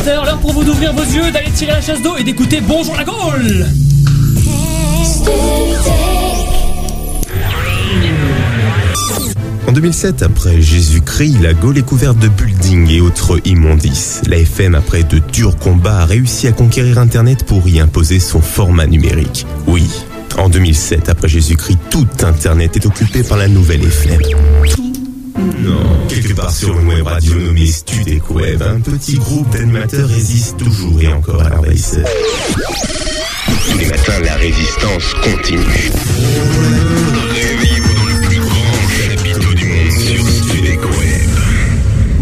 17h, l'heure pour vous d'ouvrir vos yeux, d'aller tirer la chasse d'eau et d'écouter Bonjour la Gaule En 2007, après Jésus-Christ, la Gaule est couverte de buildings et autres immondices. La FM, après de durs combats, a réussi à conquérir Internet pour y imposer son format numérique. Oui, en 2007, après Jésus-Christ, tout Internet est occupé par la nouvelle FM. Non, quelque part sur une web radio nommée Studec Web, un petit groupe d'animateurs résiste toujours et encore à l'envahisseur. Tous les matins, la résistance continue. Réveillez-vous dans le plus grand chapiteau du monde sur Studec Web.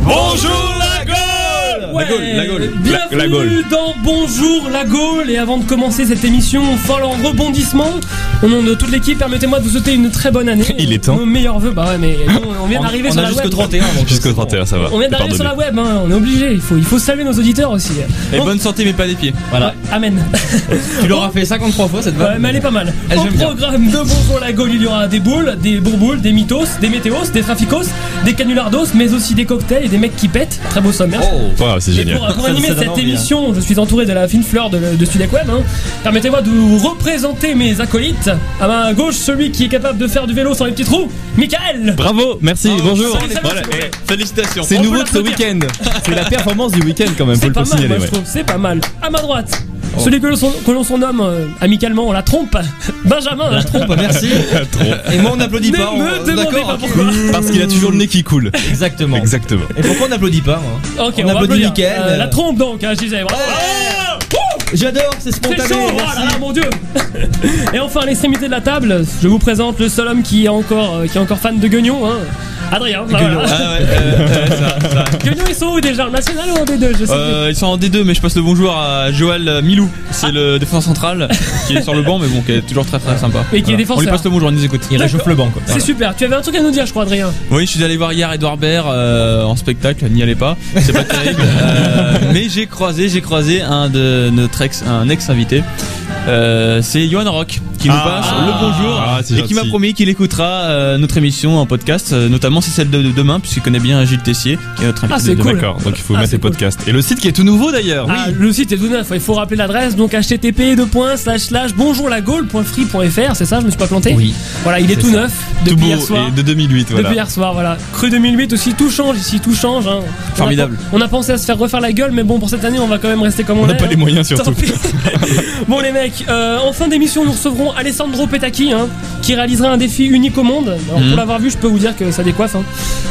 Bonjour La Gaule, la Gaule, Bienvenue la- la Gaule. dans Bonjour la Gaule Et avant de commencer cette émission folle en rebondissement, au nom de toute l'équipe, permettez-moi de vous souhaiter une très bonne année. Il est temps. Nos meilleurs vœux, bah ouais, mais nous, on vient On, d'arriver on sur a la jusqu'au web. 31 donc Jusqu'au c'est bon. 31, ça va. On vient d'arriver sur la web, hein, on est obligé, il faut, il faut saluer nos auditeurs aussi. Et Bon, bonne santé mais pas des pieds. Voilà. Amen. Tu l'auras fait 53 fois cette Ouais, vanne. mais elle est pas mal. Elle, Au j'aime bien. programme de Bonjour la Gaule, il y aura des boules, des bourboules, des mythos, des météos, des traficos, des canulardos, mais aussi des cocktails et des mecs qui pètent. Très beau sommaire. Oh. Wow, c'est génial. pour, pour Ça- animer ça cette hein. émission, je suis entouré de la fine fleur de, de Web. hein. Permettez-moi de vous représenter mes acolytes. À ma gauche, celui qui est capable de faire du vélo sans les petits trous, Michael. Bravo, merci, bonjour. salut, salut, Voilà, Félicitations. C'est nouveau de ce week-end. C'est la performance du week-end quand même, faut C'est le pas mal, signaler. moi, je ouais. trouve. C'est pas mal. À ma droite, Oh. celui que l'on surnomme euh, amicalement la trompe, Benjamin. La trompe, merci. Et moi on n'applaudit pas. on- me demandez pas pourquoi. Parce qu'il a toujours le nez qui coule. Exactement. Exactement. Et pourquoi on n'applaudit pas hein Ok, On on, applaudit. Mickaël, Euh, la trompe donc, hein, je disais. Bravo. J'adore, c'est C'est spontané. chaud, oh merci. là là, mon dieu Et enfin à l'extrémité de la table, je vous présente le seul homme qui est encore, euh, qui est encore fan de Guignon, hein. Adrien. bah Guignon. voilà. Ah ouais, euh, ouais, ça, ça. Guignon ils sont où déjà? En national ou en D2 Je sais Euh, ils sont en D2 mais je passe le bonjour à Joël Milou, c'est le défenseur central qui est sur le banc mais bon qui est toujours très très sympa. Et qui est défenseur. On lui passe le bonjour, il nous écoute. Il réchauffe le banc quoi. C'est super, tu avais un truc à nous dire je crois Adrien. Oui, je suis allé voir hier Edouard Baird euh, en spectacle, n'y allez pas, c'est pas terrible. Euh, mais j'ai croisé, j'ai croisé un de notre ex, un ex invité. Euh, c'est Johan Rock qui nous Ah. passe le bonjour Ah, et qui m'a promis qu'il écoutera euh, notre émission en podcast, euh, notamment c'est celle de, de demain puisqu'il connaît bien Gilles Tessier qui est notre invité Ah, c'est de demain. cool. D'accord, donc il faut Ah, mettre les cool. podcasts. Et le site qui est tout nouveau d'ailleurs. Ah, le site est tout neuf, il faut rappeler l'adresse donc http bonjourlagaule.free.fr, c'est ça, je me suis pas planté Oui. Voilà, il est tout ça. neuf Tout depuis beau hier soir. et de 2008, voilà. Depuis hier soir, voilà. Cru 2008 aussi, tout change ici, tout change. hein. On a- Formidable. On a, pensé à se faire refaire la gueule, mais bon, pour cette année, on va quand même rester comme on, On n'a est, pas hein. les moyens surtout. Bon les mecs, euh, en fin d'émission nous recevrons Alessandro Petacchi hein, qui réalisera un défi unique au monde. Alors Mhm. pour l'avoir vu je peux vous dire que ça décoiffe. Hein.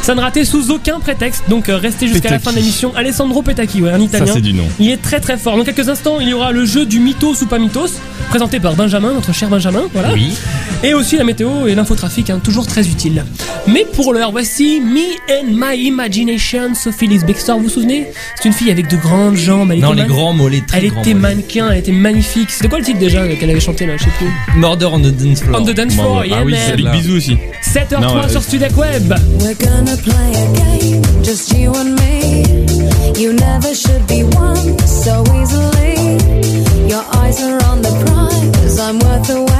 Ça ne ratait sous aucun prétexte, donc euh, restez jusqu'à la fin de l'émission. Alessandro Petacchi, ouais, un Ça italien. c'est du nom. il est très très fort. Dans quelques instants, il y aura le jeu du mythos ou pas mythos, présenté par Benjamin, notre cher Benjamin. Voilà. Oui. Et aussi la météo et l'infotrafic, hein, toujours très utile. Mais pour l'heure, voici Me and My Imagination, Sophie Lisbextor, vous vous souvenez? C'est une fille avec de grandes jambes. Elle Non, était les man- grands mollets, très Elle était mannequin, elle était magnifique. C'était quoi le titre déjà qu'elle avait chanté là Je sais plus. Murder on the dance floor. On the dance floor, yeah Ah oui, c'est Big là. bisous aussi. 7h03 Non, ouais. sur Studec Web. We're gonna play a game, just you and me. You never should be won so easily. Your eyes are on the prize, I'm worth the wait.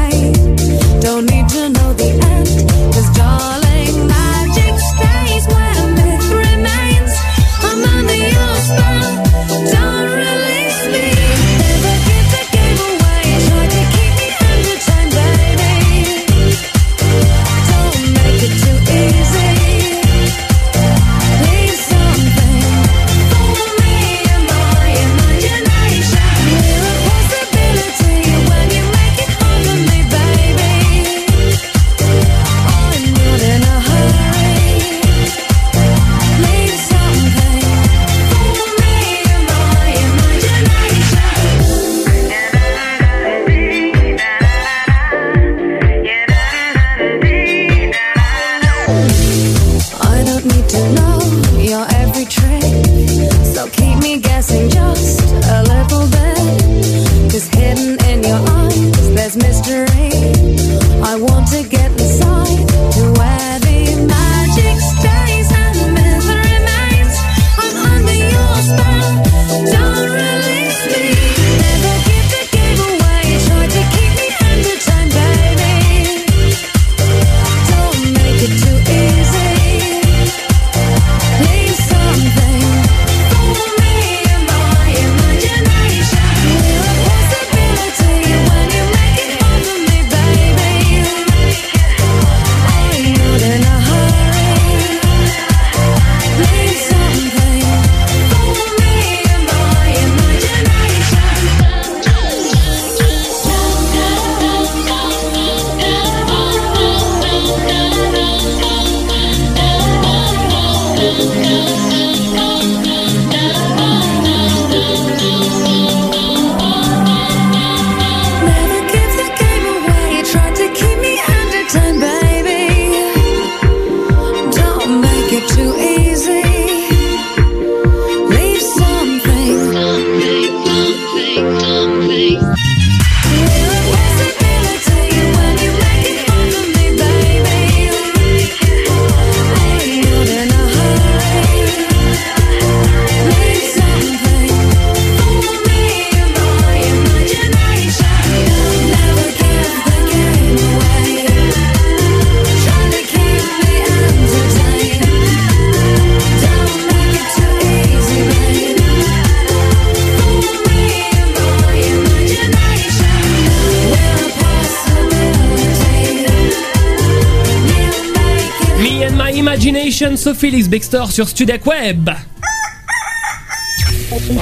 Imagination, Sophie Lix Bextor sur Studac Web.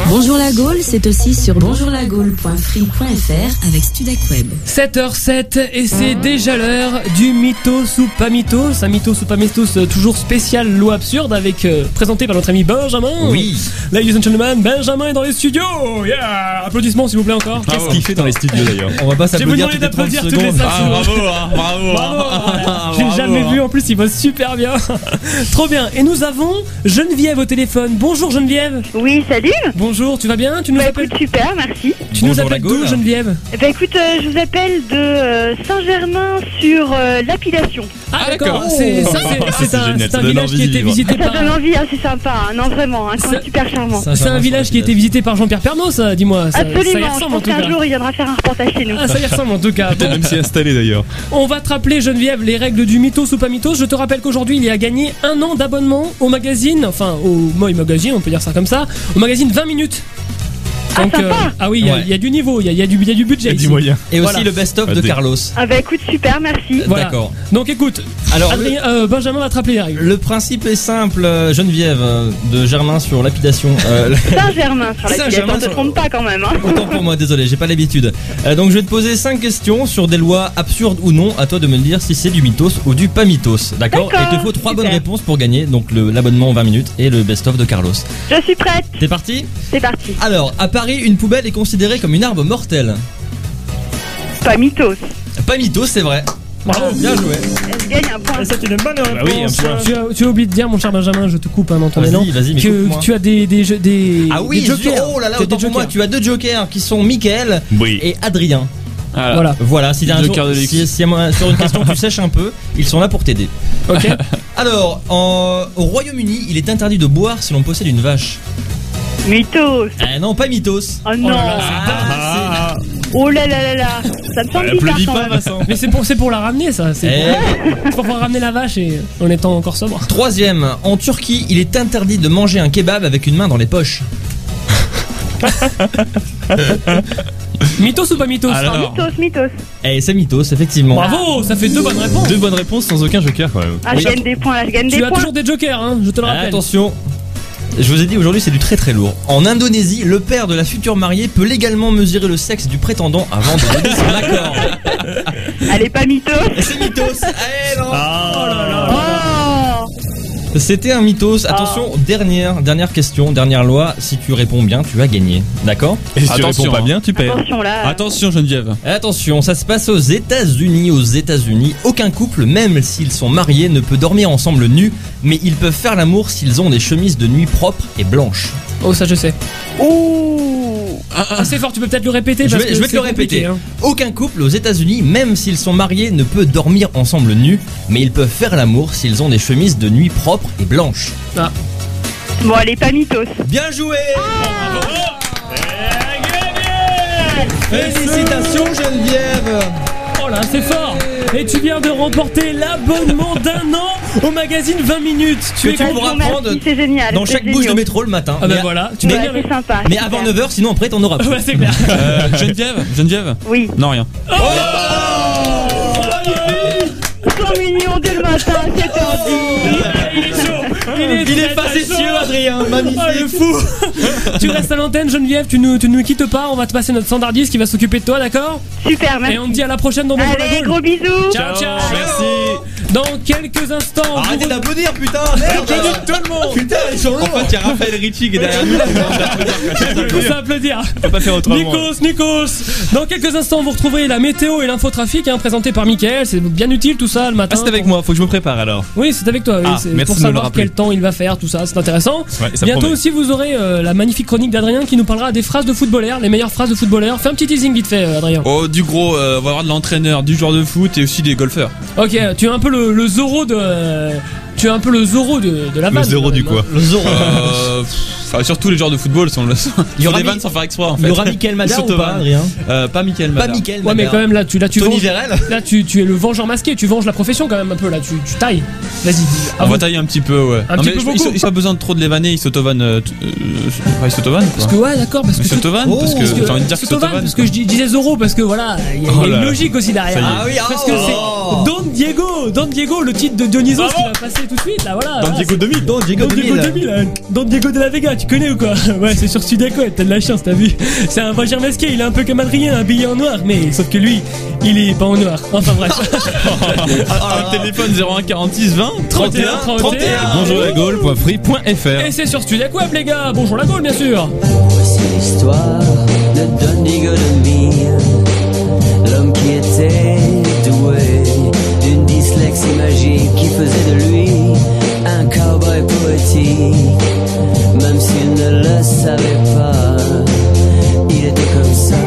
Bonjour la Gaule, c'est aussi sur bonjourlagaule.free.fr avec Studac Web. 7h07 et c'est déjà l'heure du mythos ou pas mythos. Un mythos ou pas mythos euh, toujours spécial loi absurde avec euh, présenté par notre ami Benjamin. Oui. Ladies and gentlemen, Benjamin est dans les studios. Yeah Applaudissements s'il vous plaît encore. Qu'est-ce qu'il fait dans les studios d'ailleurs? On va pas Je vais vous s'applaudir toutes les 30 d'applaudir toutes les secondes. 5 Ah, secondes. bravo, hein, bravo. Bravo J'ai Bravo, jamais hein. vu en plus, il va super bien. Trop bien. Et nous avons Geneviève au téléphone. Bonjour Geneviève. Oui, salut. Bonjour, tu vas bien Tu nous Bah appelles écoute, super, merci. Tu nous appelles la d'où. Geneviève Bah écoute, euh, je vous appelle de euh, Saint-Germain sur euh, lapidation. Ah d'accord. d'accord. C'est ça, c'est- Oh, c'est c'est un, c'est ça village qui a été visité Ça par. donne envie, hein, c'est sympa. hein. Non, vraiment, un coin Ça- super charmant. C'est un village qui a été visité par Jean-Pierre Pernaut, ça, dis-moi. Ça, ça y Absolument. Je pense qu'un jour, il viendra faire un reportage chez nous. Ah, ça y ressemble en tout cas. Bon, même s'y installer d'ailleurs. on va te rappeler, Geneviève, les règles du mythos ou pas mythos. Je te rappelle qu'aujourd'hui, il y a gagné un an d'abonnement au magazine, enfin au Moi Magazine, on peut dire ça comme ça, au magazine 20 minutes. Ah, Donc, sympa. ah oui, il y a- Ouais. il y, a du niveau, il y a, il y a du, il y a du budget. Il y a du ici. moyen. Et aussi Voilà. le best-of de Carlos. Ah bah écoute, super, merci. Voilà. D'accord. Donc écoute, Alors, le, Adrien- euh, Benjamin va te rappeler les règles. le principe est simple, euh, Geneviève, euh, de Germain sur lapidation. Euh, Saint-Germain sur lapidation. Saint-Germain On te sur- trompe pas quand même. Hein. Autant pour moi, désolé, j'ai pas l'habitude. Euh, donc je vais te poser 5 questions sur des lois absurdes ou non. À toi de me dire si c'est du mythos ou du pas mythos. D'accord D'accord, Il te faut 3 super. bonnes réponses pour gagner. Donc le- l'abonnement en 20 minutes et le best-of de Carlos. Je suis prête. T'es parti C'est parti. Alors, à Paris, une poubelle est considérée comme une arme mortelle. Pas mythos. Pas mythos, c'est vrai. Bravo. Bien joué. Je gagne un point. C'est une bonne Bah oui, un point. Tu as, tu as oublié de dire, mon cher Benjamin, je te coupe hein, dans ton Vas-y, élan, que tu as des, des, jeux- des, Ah oui, des jokers. oh là là, Tu as des autant pour moi, jokers. tu as deux jokers qui sont Mickaël Oui. et Adrien. Voilà. Voilà, Voilà, si, un Joker jour- de luxe. si, si à moi- sur une question tu sèches un peu, ils sont là pour t'aider. ok. Alors, en- au Royaume-Uni, il est interdit de boire si l'on possède une vache. Mythos. Ah non, pas mythos. Oh non. là là, Ah, Oh là là là là. Ça me semble bizarre Applaudis quand pas, même. Vincent. Mais c'est pour, c'est pour la ramener, ça. C'est Eh, pour, c'est pour pouvoir ramener la vache et en étant encore sobre. Troisième, en Turquie, il est interdit de manger un kebab avec une main dans les poches. Mythos ou pas mythos Alors, Mythos, mythos. Eh, c'est mythos, effectivement. Bravo, ça fait deux bonnes réponses. Deux bonnes réponses sans aucun joker quand même. Ah, je gagne des points là, je gagne Tu des as points. toujours des jokers, hein, je te le rappelle. Attention, je vous ai dit aujourd'hui c'est du très très lourd. En Indonésie, le père de la future mariée peut légalement mesurer le sexe du prétendant avant de donner son accord. Allez, pas mythos. C'est mythos. Eh non. Oh. C'était un mythos. Attention, dernière dernière question, dernière loi. Si tu réponds bien, tu as gagné. D'accord Et si tu Attention, réponds pas hein. bien, tu perds. Attention là. attention Geneviève. Attention, ça se passe aux États-Unis. Aux États-Unis, aucun couple, même s'ils sont mariés, ne peut dormir ensemble nus, mais ils peuvent faire l'amour s'ils ont des chemises de nuit propres et blanches. Oh, ça je sais. Ouh. Ah, c'est fort, tu peux peut-être le répéter Je vais, que je vais te le répéter. hein. Aucun couple aux États-Unis, même s'ils sont mariés, ne peut dormir ensemble nus, mais ils peuvent faire l'amour s'ils ont des chemises de nuit propres et blanches. Bon, allez, pas mythos. Bien joué Félicitations Geneviève Oh là, c'est fort. Et tu viens de remporter l'abonnement d'un an au magazine 20 minutes. Tu Que tu pourras prendre c'est génial. dans chaque bouche de métro le matin. Ah bah mais, voilà, tu Ouais, vas bien. c'est sympa. mais avant 9h, sinon après t'en auras plus. Ouais, c'est clair. Euh, Geneviève, Geneviève. Oui. Non rien. Ils sont mignons dès le matin, c'est heure Il est chaud. Il est, facétieux. Adrien, Oh, magnifique le fou Tu restes à l'antenne Geneviève, tu nous, tu nous quittes pas, on va te passer notre standardiste qui va s'occuper de toi, d'accord? Super, merci. Et on te dit à la prochaine dans la Allez, gros bisous. Ciao ciao Merci. Dans quelques instants, Arrêtez vous- d'applaudir putain Merde tout le monde ils sont En fait, il y a Raphaël Ricci qui est derrière nous. Tous à applaudir. On peut pas faire autrement. Nikos, Nikos Dans quelques instants, vous retrouverez la météo et l'infotrafic hein, présenté par Mickaël. C'est bien utile tout ça le matin. Ah, c'est avec moi, faut que je me prépare alors. Oui, c'est avec toi. Ah, c'est merci pour savoir quel temps il va faire, tout ça. C'est intéressant. Ouais, ça Bientôt promet. aussi, vous aurez euh, la magnifique chronique d'Adrien qui nous parlera des phrases de footballeurs, les meilleures phrases de footballeurs. Fais un petit teasing vite fait, euh, Adrien. Oh, du gros, euh, on va avoir de l'entraîneur, du joueur de foot et aussi des golfeurs. Ok, tu es un peu le, le Zorro de. tu es un peu le Zorro de, de la Le vanne. zéro quand du quoi hein. Le Zorro. Enfin, surtout les joueurs de football sont le. Il y Ils aura des vannes sans faire exprès en fait. Il y aura Michael Madar ou pas. Adrien Euh, Pas Michael Pas Madar. Michael Ouais, mais Madar. quand même là, tu, là, tu Tony venges- Là, tu, tu es le vengeur masqué, tu venges la profession quand même un peu là, tu, tu tailles. Vas-y, On va tailler un petit peu, ouais. Un non, petit mais peu je- beaucoup. ils, ils ont pas besoin de trop de les vanner, ils s'auto-vannent. Euh, euh, ils s'auto-vannent. Parce que ouais, d'accord, parce que Ils s'auto-vannent Oh, parce que j'ai envie de dire parce que je dis- disais Zorro parce que voilà, il y a, Oh une logique aussi derrière. Ça y est. Ah oui, ah, Parce que oh. c'est Don Diego, Don Diego, le titre de Dionysos qui va passer tout de suite là, voilà. Voilà, Diego 2000. Don Diego Don Diego 2000. 2000, hein. Don Diego de la Vega, tu connais ou quoi Ouais, c'est sur Sudaco, t'as de la chance, t'as vu C'est un vengeur masqué, il est un peu comme Adrien, habillé en noir, mais sauf que lui, il est pas en noir. Enfin bref. Ah, téléphone 01 46 20 31 31. Bonjour la gaule.free.fr Et c'est sur les gars, bonjour la Gaule bien sûr Voici l'histoire de Don Diego de Mille, l'homme qui était doué d'une dyslexie magique qui faisait de lui poétique. Même s'il ne le savait pas, il était comme ça.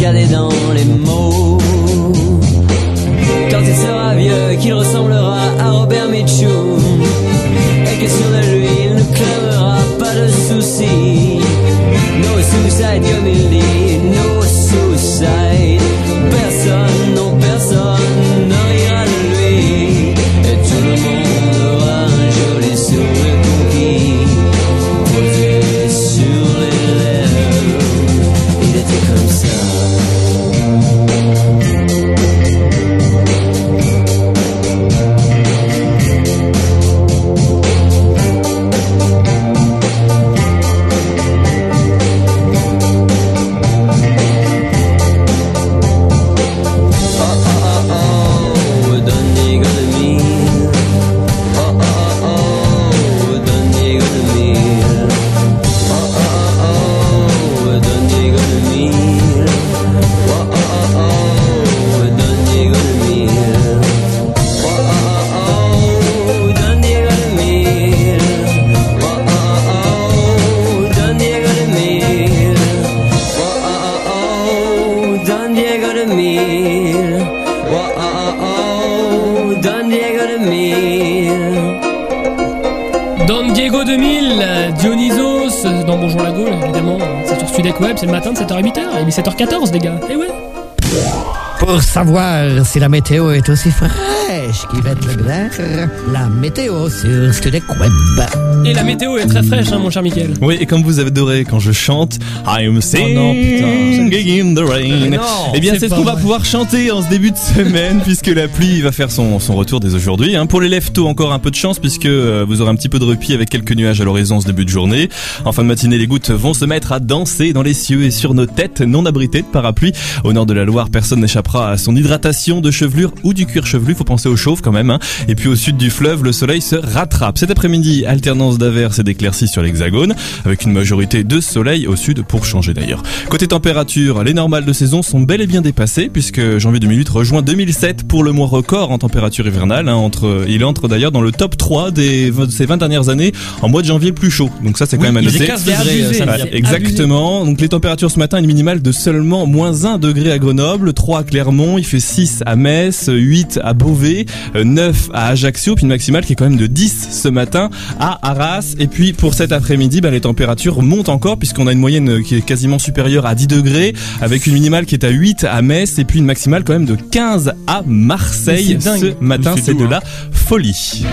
Cascadait dans les mots. Savoir si la météo est aussi fraîche qu'Yvette Leclerc, la météo sur Studec Web. Et la météo est très fraîche hein mon cher Mickaël Oui, et comme vous avez adoré quand je chante I'm non, singing in the rain. Non, eh bien, c'est ce qu'on va pouvoir chanter en ce début de semaine, puisque la pluie va faire son, son retour dès aujourd'hui. hein. Pour les lève tôt, encore un peu de chance, puisque euh, vous aurez un petit peu de répit avec quelques nuages à l'horizon en ce début de journée. En fin de matinée, les gouttes vont se mettre à danser dans les cieux et sur nos têtes, non abritées de parapluie. Au nord de la Loire, personne n'échappera à son hydratation de chevelure ou du cuir chevelu. Faut penser météo chauve quand même. hein. Et puis au sud du fleuve, le soleil se rattrape. Cet après-midi, alternance d'averses et d'éclaircies sur l'hexagone, avec une majorité de soleil au sud pour changer d'ailleurs. Côté température, les normales de saison sont bel et bien dépassées puisque janvier 2008 rejoint 2007 pour le mois record en température hivernale. hein, entre, il entre d'ailleurs dans le top 3 des ces 20 dernières années en mois de janvier le plus chaud. Donc ça c'est quand Oui, même à noter. 15 degrés, abusé, samedi. c'est Exactement. Donc les températures ce matin, une minimale de seulement moins 1 degré à Grenoble, 3 à Clermont, il fait 6 à Metz, 8 à Beauvais, euh, 9 à Ajaccio, puis une maximale qui est quand même de 10 ce matin à Arras. Et puis pour cet après-midi, bah, les températures montent encore puisqu'on a une moyenne qui est quasiment supérieure à 10 degrés, avec une minimale qui est à 8 à Metz et puis une maximale quand même de 15 à Marseille ce matin. C'est de hein. la folie.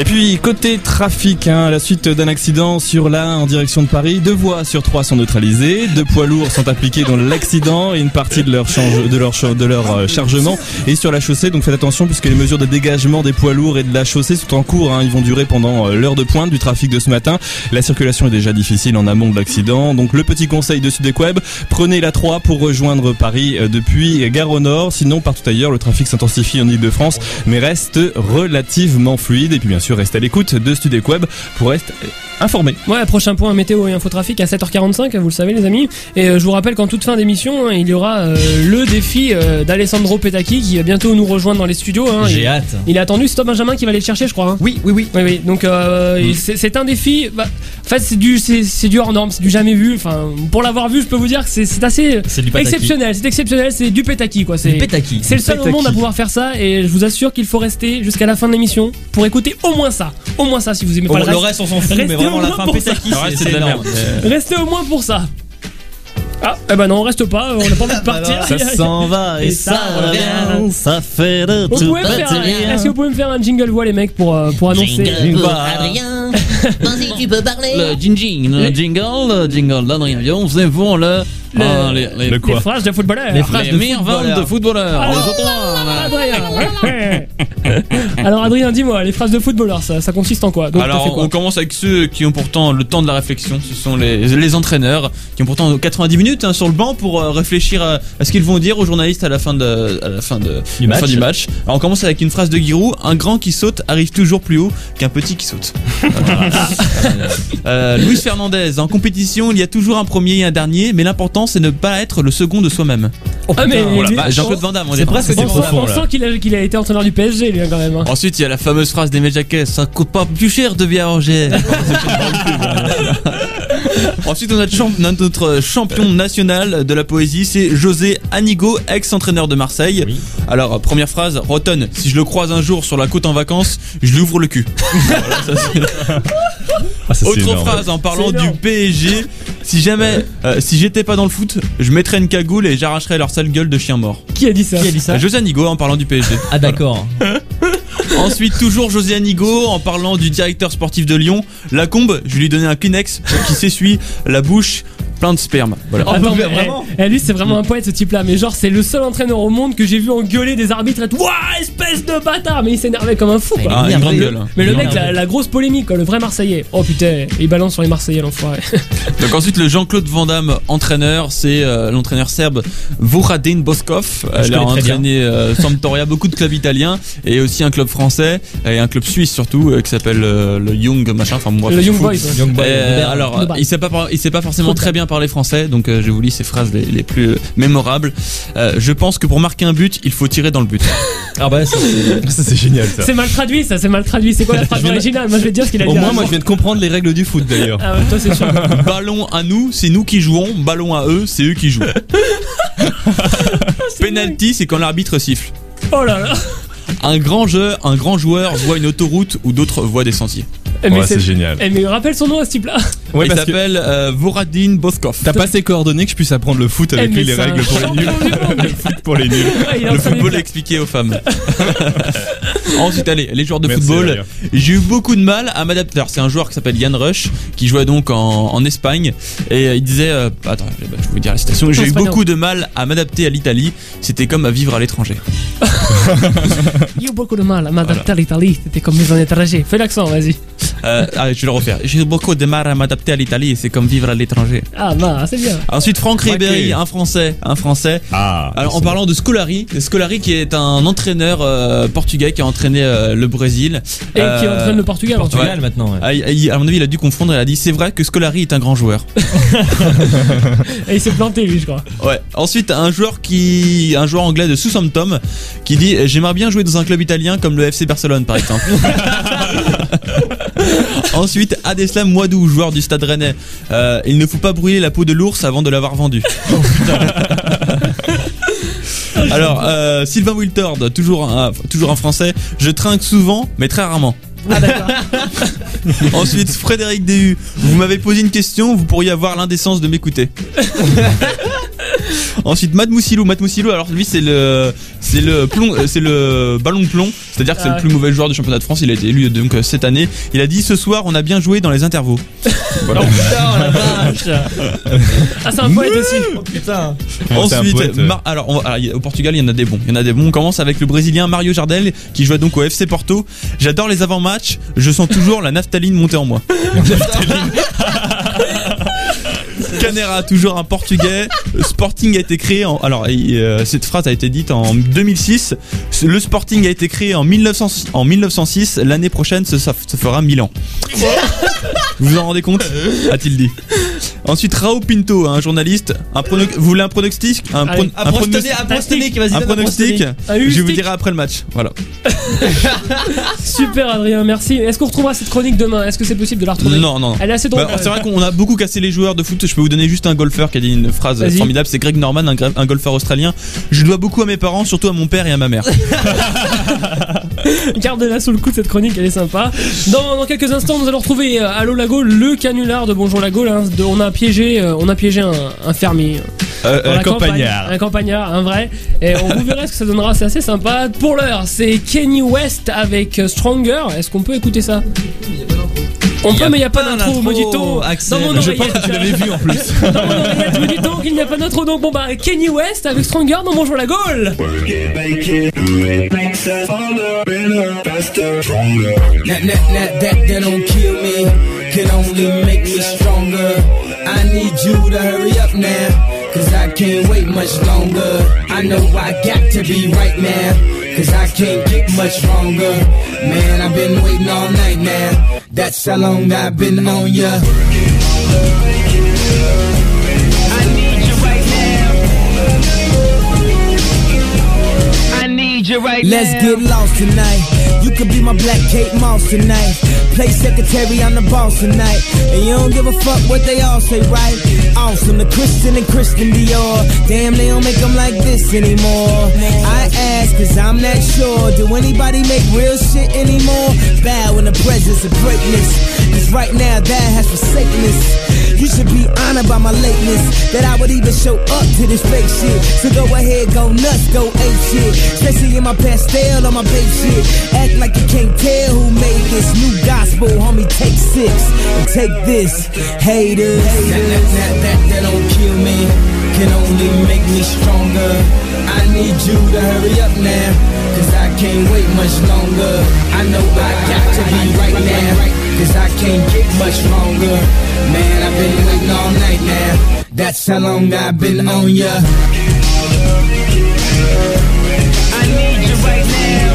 Et puis côté trafic, hein, à la suite d'un accident sur la 1 en direction de Paris, deux voies sur trois sont neutralisées, deux poids lourds sont impliqués dans l'accident et une partie de leur, de leur, de leur euh, chargement est sur la chaussée. Donc faites attention puisque les mesures de dégagement des poids lourds et de la chaussée sont en cours. hein. Ils vont durer pendant euh, l'heure de pointe du trafic de ce matin. La circulation est déjà difficile en amont de l'accident. Donc le petit conseil de Sudec-Web, prenez la 3 pour rejoindre Paris euh, depuis Gare au Nord. Sinon partout ailleurs, le trafic s'intensifie en Ile-de-France mais reste relativement fluide. Et puis bien sûr, reste à l'écoute de Studec Web pour être informé. Ouais, prochain point météo et infotrafic à 7h45, vous le savez les amis. Et euh, je vous rappelle qu'en toute fin d'émission, hein, il y aura euh, le défi euh, d'Alessandro Petacchi qui va bientôt nous rejoindre dans les studios. hein. J'ai il, hâte. il est attendu, c'est Tom Benjamin qui va aller le chercher, je crois. hein. Oui, oui, oui. Oui, oui. Donc euh, et c'est c'est un défi. bah, en fait, c'est du, c'est c'est du hors norme, c'est du jamais vu. Enfin, pour l'avoir vu, je peux vous dire que c'est c'est assez C'est du pataki. exceptionnel. C'est exceptionnel. C'est du pétaki, quoi. C'est C'est pétaki. c'est le seul au monde à pouvoir faire ça. Et je vous assure qu'il faut rester jusqu'à la fin de l'émission pour écouter au moins ça. Au moins ça, si vous aimez pas le le reste. reste, on s'en fout, Restez mais vraiment au la moins fin pour ça. pétaki, Le reste, c'est de la merde. Euh, Restez au moins pour ça. Ah, eh ben non, on reste pas. On n'a pas envie de partir. Ça s'en va et ça revient. ça fait de Vous un- Est-ce que vous pouvez me faire un jingle voix les mecs pour, euh, pour annoncer Adrien, vas-y, tu peux parler. Le jingle, le jingle, le jingle d'Adrien Vion, bon le. Le- ah, les, les, le quoi les phrases de footballeurs Les phrases de meilleures ventes footballeurs. de footballeurs. Alors. Adrien. Alors Adrien, dis-moi, les phrases de footballeur, ça, ça consiste en quoi Donc, Alors, quoi on commence avec ceux qui ont pourtant le temps de la réflexion. Ce sont les, entraîneurs qui ont pourtant 90 minutes hein, sur le banc pour euh, réfléchir à, à ce qu'ils vont dire aux journalistes à la fin de, à la fin de, du match. Alors, on commence avec une phrase de Giroud Un grand qui saute arrive toujours plus haut qu'un petit qui saute. Euh, Luis Fernandez En compétition, il y a toujours un premier et un dernier, mais l'important c'est ne pas être le second de soi-même. Ah, mais Oh vache, Jean-Claude Van Damme, on C'est est presque on sent, profond, on sent qu'il a, qu'il a été entraîneur du PSG, lui, hein, quand même. hein. Ensuite, il y a la fameuse phrase d'Emile Jacquet ça coûte pas plus cher de bien manger. Ensuite, on a champ- notre champion national de la poésie, c'est José Anigo, ex-entraîneur de Marseille. Alors, première phrase, Rotten, si je le croise un jour sur la côte en vacances, je lui ouvre le cul. Voilà, Ah, ça, Autre énorme. phrase en parlant du. PSG, si jamais, euh, si j'étais pas dans le foot, je mettrais une cagoule et j'arracherais leur sale gueule de chien mort. Qui a dit ça Qui a dit ça José Anigo en parlant du PSG. Ah d'accord. Ensuite, toujours José Anigo en parlant du directeur sportif de Lyon. La combe, je lui ai donné un Kleenex qu'il s'essuie la bouche plein de sperme. Voilà. Oh, Attends, mais vraiment eh, eh, lui c'est vraiment un poète ce type là mais genre c'est le seul entraîneur au monde que j'ai vu engueuler des arbitres et tout Ouah espèce de bâtard mais il s'énervait comme un fou quoi Ah, une grande gueule. mais le mec la, la grosse polémique quoi le vrai marseillais oh putain il balance sur les marseillais l'enfoiré Donc ensuite, le Jean-Claude Van Damme, entraîneur, c'est euh, l'entraîneur serbe Voradin Boskov. Euh, il a entraîné euh, Sampdoria, beaucoup de clubs italiens et aussi un club français et un club suisse surtout euh, qui s'appelle euh, le Young machin. Enfin bref, le Young. Boys. Young Boy. Euh, Robert. alors, il sait pas, il sait pas forcément très bien parler français, donc euh, je vous lis ses phrases les, les plus euh, mémorables. Euh, je pense que pour marquer un but, il faut tirer dans le but. Ah bah ça, c'est- Ça, c'est génial ça. c'est mal traduit ça c'est mal traduit c'est quoi la phrase originale moi je vais te dire ce qu'il a dit Au moins, moi, je viens de comprendre les règles du foot d'ailleurs. ah ouais, toi c'est sûr ballon à nous, c'est nous qui jouons. Ballon à eux, c'est eux qui jouent. Penalty, c'est quand l'arbitre siffle. oh là là Un grand jeu, un grand joueur voit une autoroute ou d'autres voient des sentiers. Eh, mais Ouais, c'est génial. eh, mais rappelle son nom à ce type là Ouais, il parce que s'appelle euh, Voradin Boskov. t'as pas ses coordonnées que je puisse apprendre le foot avec Eh, mais lui, les c'est un règles pour les nuls. champion du monde. le foot pour les nuls. Ouais, il Le football expliqué aux femmes. Ensuite, allez, les joueurs de Merci, football. J'ai eu beaucoup de mal à m'adapter. Alors, C'est un joueur qui s'appelle Yann Rush, qui jouait donc en, en Espagne. Et euh, il disait euh, Attends, je vais vous dire la citation. J'ai eu Espagnol. beaucoup de mal à m'adapter à l'Italie. C'était comme à vivre à l'étranger. A eu beaucoup de mal à m'adapter à l'Italie c'était comme mes en étranger fais l'accent vas-y Euh, allez, je vais le refaire. J'ai beaucoup de mal à m'adapter à l'Italie, c'est comme vivre à l'étranger. Ah, bah, c'est bien. Ensuite, Franck. Ribéry, un Français, un Français. Ah. Alors, en parlant de Scolari, Scolari qui est un entraîneur euh, portugais qui a entraîné euh, le Brésil. Et qui entraîne le Portugal. en tout cas. Portugal maintenant. ouais. ah, il- il- à mon avis, il a dû confondre. Il a dit c'est vrai que Scolari est un grand joueur. Et il s'est planté, lui, je crois. Ouais. Ensuite, un joueur qui, un joueur anglais de Southampton qui dit j'aimerais bien jouer dans un club italien comme le FC Barcelone par exemple. Ensuite, Adeslam Mouadou, joueur du Stade Rennais. Euh, il ne faut pas brûler la peau de l'ours avant de l'avoir vendu. Alors, euh, Sylvain Wiltord, toujours un, toujours un Français. Je trinque souvent, mais très rarement. Ah, d'accord. Ensuite, Frédéric Déhu, vous m'avez posé une question, vous pourriez avoir l'indécence de m'écouter. Ensuite, Matt Moussilou, Matt Moussilou, alors lui c'est le c'est le plomb, euh, c'est le ballon de plomb, c'est-à-dire que c'est Ah le plus mauvais joueur du championnat de France. Il a été élu donc euh, cette année. Il a dit ce soir on a bien joué dans les intervaux. Voilà. Putain, la vache. Ah, c'est un poète aussi. Oh, putain. Ensuite, poète. Alors, on va- au Portugal, il y en a des bons. Il y en a des bons. On commence avec le Brésilien Mario Jardel qui jouait donc au FC Porto. J'adore les avant-matchs. Je sens toujours la naphtaline monter en moi. Canera, toujours un Portugais. Sporting a été créé en. Alors, euh, cette phrase a été dite en 2006. Le Sporting a été créé en, 1900 en 1906. L'année prochaine, ce, ça se fera Milan. Vous vous en rendez compte? A-t-il dit? Ensuite, Raoul Pinto, un journaliste. Un prono- Vous voulez un pronostic un, pronostic Un pronostic, un Je vous dirai après le match. Voilà. Super, Adrien, merci. Est-ce qu'on retrouvera cette chronique demain? Est-ce que c'est possible de la retrouver? Non, non, non. Elle est assez drôle. Bah, c'est vrai qu'on a beaucoup cassé les joueurs de foot. Je peux vous donner juste un golfeur qui a dit une phrase formidable. C'est Greg Norman, un, un golfeur australien. Je dois beaucoup à mes parents, surtout à mon père et à ma mère. Gardez-la sous le coup de cette chronique, elle est sympa. Dans, dans quelques instants, nous allons retrouver euh, Allo Lago, le canular de Bonjour Lago. Là, de- on a piégé, euh, on a piégé un, un fermier. Euh, Dans un la campagne. campagnard. Un campagnard, un vrai. Et on vous verra ce que ça donnera, c'est assez sympa. Pour l'heure, c'est Kenny West avec euh, Stronger. Est-ce qu'on peut écouter ça? Il y peut, a mais il n'y a pas d'intro, dit-on. Axel. Dans mon Je oreillette. pense que tu l'avais vu en plus. Dans mon oreillette, me dit-on qu'il n'y a pas d'intro. Donc, bon, bah, Kenny West avec Stronger dans Bonjour la Gaule. That, that, that, that, that don't kill me, can only make me stronger. I need you to hurry up now, cause I can't wait much longer. I know I got to be right now, cause I can't get much longer. Man, I've been waiting all night now, that's how long I've been on ya. I need you right now. I need you right now Let's now. get lost tonight. You could be my black Kate Moss tonight. Play secretary, I'm the boss tonight. And you don't give a fuck what they all say, right? Awesome, the Christian and Christian Dior. Damn, they don't make them like this anymore. I ask, cause I'm not sure. Do anybody make real shit anymore? Bow in the presence of greatness. Cause right now, that has forsaken us. You should be honored by my lateness. That I would even show up to this fake shit. So go ahead, go nuts, go ape shit. Especially in my pastel on my babe shit. Act like you can't tell who made this new gospel, homie. Take six and take this, haters. That, that, that, that, that don't kill me, can only make me stronger. I need you to hurry up now, cause I can't wait much longer. I know I got to be right now, cause I can't get much longer. Man, I've been waiting all night now. That's how long I've been on ya. I need you right now.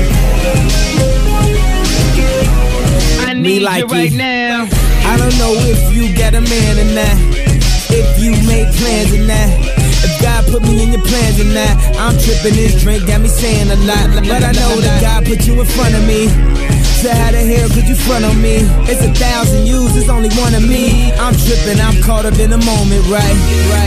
I need like you right now. I don't know if you got a man or not. If you made plans or not. If God put me in your plans or not. I'm tripping this drink, got me saying a lot. But I know that God put you in front of me. How the hell could you front on me? It's a thousand yous, it's only one of me. I'm tripping, I'm caught up in the moment, right?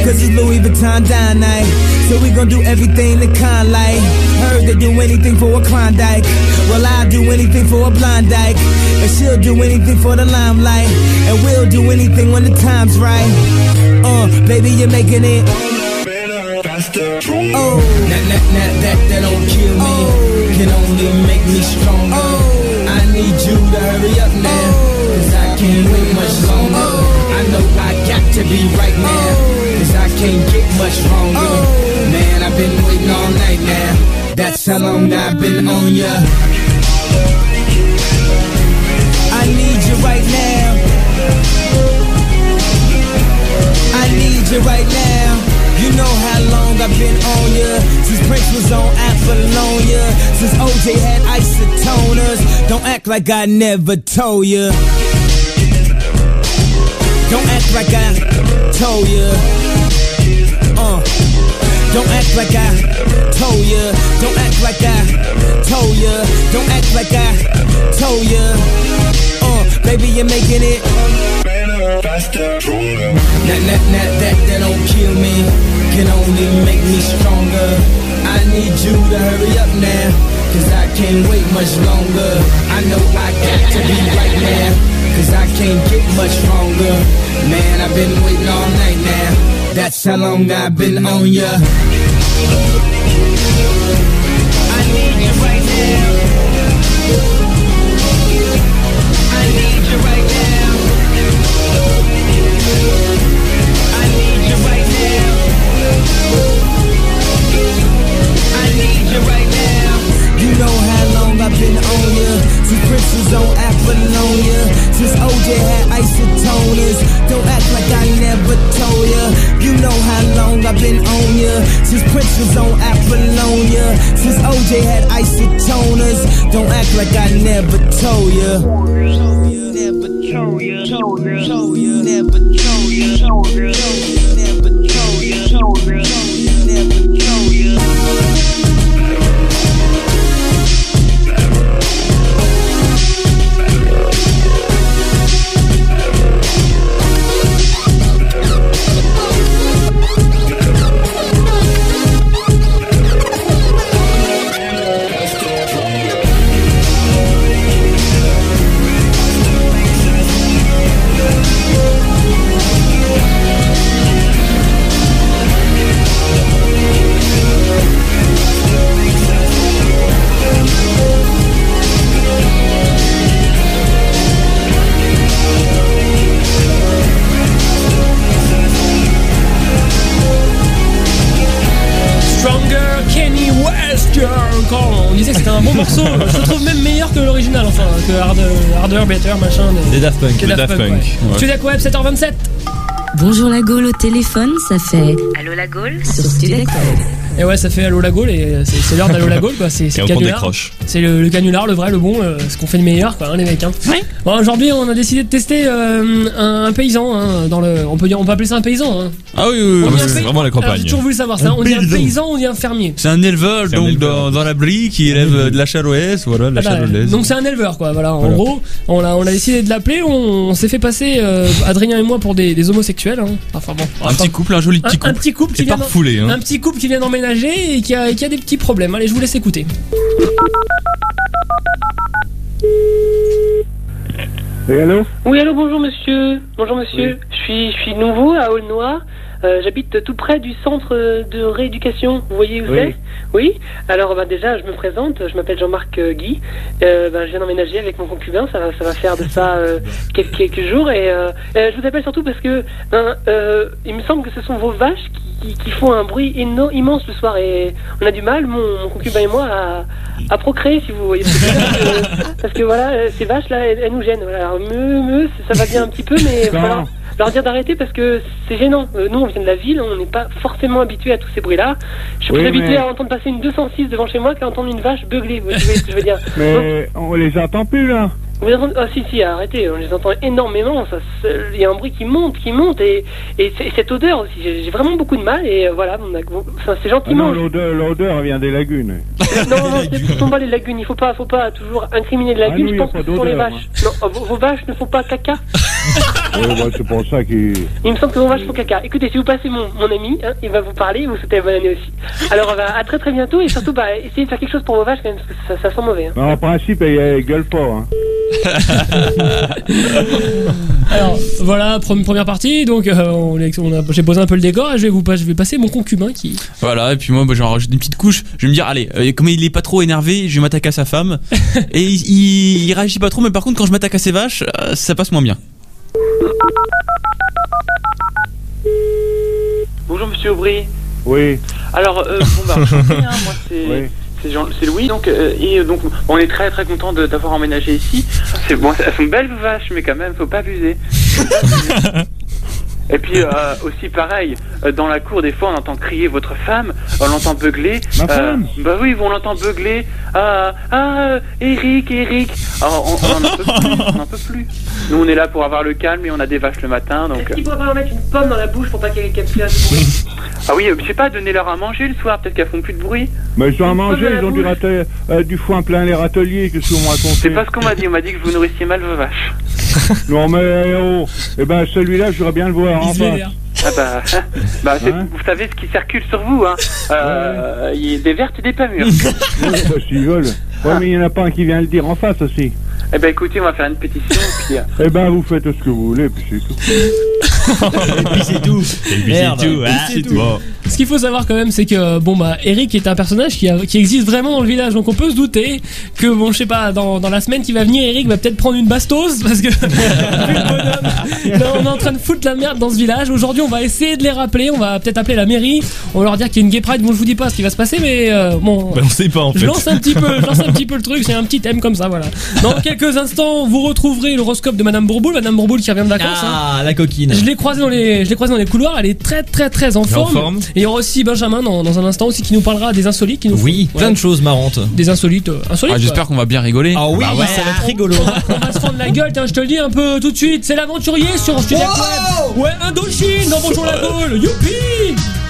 Cause it's Louis Vuitton dine night. So we gon' do everything the kind like. Heard they do anything for a Klondike. Well, I'll do anything for a blind dyke. And she'll do anything for the limelight. And we'll do anything when the time's right. Uh, baby, you're making it. Oh, that, that, that, that, that don't kill me. Can only make me stronger. I need you to hurry up now. Cause I can't wait much longer. I know I got to be right now. Cause I can't get much longer. Man, I've been waiting all night now. That's how long I've been on ya. I need you right now. I need you right now. You know how long I've been on ya. Since Prince was on Apollonia. Since OJ had isotoners. Don't act like I never told ya. Don't act like I told ya. Uh. Don't act like I told ya. Don't act like I told ya. Don't act like I told ya. Uh, baby, you're making it. That, that, that, that, that don't kill me. Can only make me stronger. I need you to hurry up now. Cause I can't wait much longer. I know I got to be right now. Cause I can't get much stronger. Man, I've been waiting all night now. That's how long I've been on ya. I need you right now. Was on Apollonia. Since OJ had isotoners. Don't act like I never told ya. Never told ya. Ya. Told ya. Never told ya. Told ya. Never told ya. Told ya. Never told ya. Harder Better, machin. Des Daft Punk. Des Daft Punk, ouais. ouais. Studek Web, 7h27. Bonjour la Gaule au téléphone, ça fait Allô la Gaule? Sur Web. Et ouais, ça fait Allo la Gaule et c'est c'est l'heure d'Allo la Gaule, quoi. C'est le on canular. décroche. C'est le, le canular, le vrai, le bon, euh, ce qu'on fait de meilleur, quoi, hein, les mecs. Hein. Bon, aujourd'hui, on a décidé de tester euh, un, un paysan. Hein, dans le, on peut dire, on peut appeler ça un paysan. Hein. Ah oui, oui, oui. Un c'est vraiment la campagne. J'ai toujours voulu savoir ça. On dit un paysan, on dit un fermier. C'est un éleveur un donc éleveur. dans, dans la brie qui élève euh, de la chalouaise, voilà, de la Ah bah, donc c'est un éleveur quoi, voilà. En Voilà. gros, on a, on a décidé de l'appeler, on, on s'est fait passer euh, Adrien et moi pour des, des homosexuels. Hein. Enfin bon, un petit couple, un joli un, petit un couple. petit couple qui vient un petit couple qui vient d'emménager et qui a, qui a des petits problèmes. Allez, je vous laisse écouter. Oui, allô? Oui, allô, bonjour monsieur. Bonjour monsieur. Je suis, je suis nouveau à Aulnois. Euh, J'habite tout près du centre de rééducation. Vous voyez où Oui. c'est? Oui. Alors bah, déjà, je me présente. Je m'appelle Jean-Marc euh, Guy. Euh, bah, je viens d'emménager avec mon concubin. Ça va, ça va faire de ça euh, quelques, quelques jours. Et je vous appelle surtout parce que euh, il me semble que ce sont vos vaches qui, qui, qui font un bruit immense le soir. Et on a du mal, mon, mon concubin et moi, à, à procréer, si vous voyez. parce que- parce que voilà, ces vaches là, elles, elles nous gênent. Voilà. Alors, me, me, ça va bien un petit peu, mais voilà. Leur dire d'arrêter parce que c'est gênant. Euh, nous, on vient de la ville, on n'est pas forcément habitué à tous ces bruits-là. Je suis Oui, plus habitué mais- à entendre passer une 206 devant chez moi qu'à entendre une vache beugler. Vous voyez ce que je veux dire Donc, Mais on les entend plus là. Ah si, si, arrêtez, on les entend énormément. Il y a un bruit qui monte, qui monte, et, et, et cette odeur aussi. J'ai vraiment beaucoup de mal, et euh, voilà, c'est Ah gentiment. non, l'odeur, vient des lagunes. Non, non, c'est- ce sont pas les lagunes. Il faut pas, faut pas toujours incriminer les Ah, lagunes. nous, je pense que ce sont les vaches. Non, oh, vos, vos vaches ne font pas caca. oui, c'est pour ça qu'ils. Il me semble que vos vaches font caca. Écoutez, si vous passez mon, mon ami, hein, il va vous parler, vous souhaitez bonne année aussi. Alors, bah, à très très bientôt, et surtout, bah, essayez de faire quelque chose pour vos vaches quand même, parce que ça, ça sent mauvais. hein. En principe, elles, elles gueulent pas. Hein. Alors voilà, pre- première partie. Donc euh, on, est- on a- j'ai posé un peu le décor et je vais vous pas- je vais passer mon concubin qui. Voilà, et puis moi, bah, j'en rajoute une petite couche. Je vais me dire, allez, euh, comme il est pas trop énervé, je vais m'attaquer à sa femme. et il, il, il réagit pas trop, mais par contre, quand je m'attaque à ses vaches, euh, ça passe moins bien. Bonjour Monsieur Aubry. Oui. Alors, euh, bon, bah, enchanté, hein, moi c'est Oui. c'est Jean- c'est Louis. Donc, euh, et donc, on est très très content de- d'avoir emménagé ici. C'est bon, elles sont belles vaches, mais quand même, faut pas abuser. Et puis euh, aussi pareil, euh, dans la cour des fois on entend crier votre femme, on l'entend beugler. Ma Euh, femme Bah oui, on l'entend beugler. Ah, ah, Eric, Eric. Alors, on, on en peut plus, on en peut plus. Nous on est là pour avoir le calme et on a des vaches le matin, donc. Est-ce qu'il pourrait pas leur mettre une pomme dans la bouche pour pas qu'elles qu'elles fassent du bruit Ah oui, euh, je sais pas, donner-leur à manger le soir, peut-être qu'elles font plus de bruit. Mais ils ont à manger, ils ont du, bouche. rate- euh, du foin plein les râteliers, qu'est-ce qu'on m'a raconté C'est pas ce qu'on m'a dit, on m'a dit que vous nourrissiez mal vos vaches. Non mais oh, eh ben celui-là, je voudrais bien le voir en face. Ah bah, bah c'est- vous savez ce qui circule sur vous, hein. Euh, Il y a des vertes et des pas mûres. Ouais, bah, veulent. Ouais, mais il y en a pas un qui vient le dire en face aussi. Eh ben écoutez, on va faire une pétition, puis... euh, Eh ben, vous faites ce que vous voulez, puis c'est tout. Et puis c'est tout. Merde. tout, hein, C'est tout. tout. Ce qu'il faut savoir quand même, c'est que bon bah Eric est un personnage qui, a- qui existe vraiment dans le village, donc on peut se douter que bon je sais pas dans, dans la semaine qui va venir, Eric va peut-être prendre une bastos parce que là, on est en train de foutre la merde dans ce village. Aujourd'hui, on va essayer de les rappeler, on va peut-être appeler la mairie, on va leur dire qu'il y a une gay pride. Bon, je vous dis pas ce qui va se passer, mais euh, bon. Bah, on sait pas en Je fait. lance un petit peu, je lance un petit peu le truc, c'est un petit thème comme ça, voilà. Dans quelques instants, vous retrouverez l'horoscope de Madame Bourboul, Madame Bourboul qui revient de vacances. hein. Ah, la coquine. Je l'ai croisée dans les, je l'ai croisée dans les couloirs. Elle est très très très en forme. forme. Et il y aura aussi Benjamin dans, dans un instant aussi qui nous parlera des insolites. Qui nous Oui, font- plein ouais, de choses marrantes. Des insolites, euh, insolites. Ah, J'espère qu'on va bien rigoler. Ah oui, Bah ouais. ça va être rigolo. On va se prendre la gueule, tiens, je te le dis un peu tout de suite. C'est l'aventurier sur Studio Web. Ouais, Indochine dans Bonjour la Gaule. Youpi!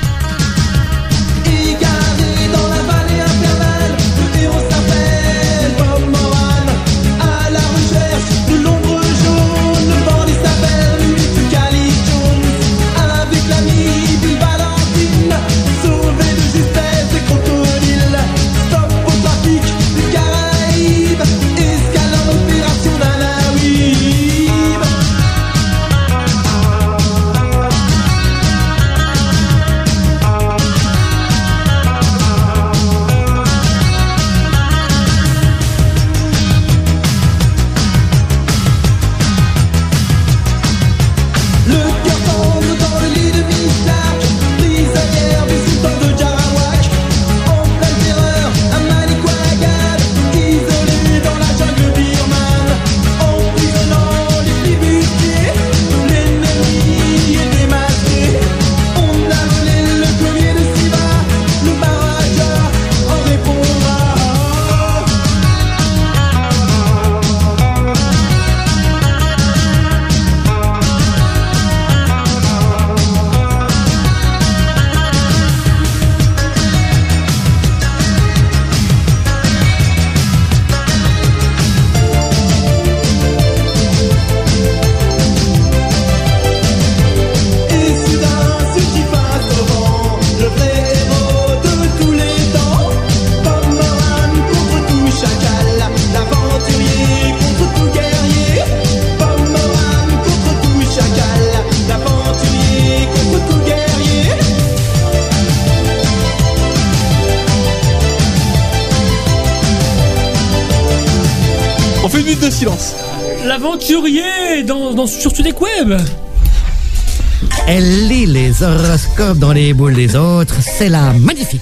Dans les boules des autres. C'est la magnifique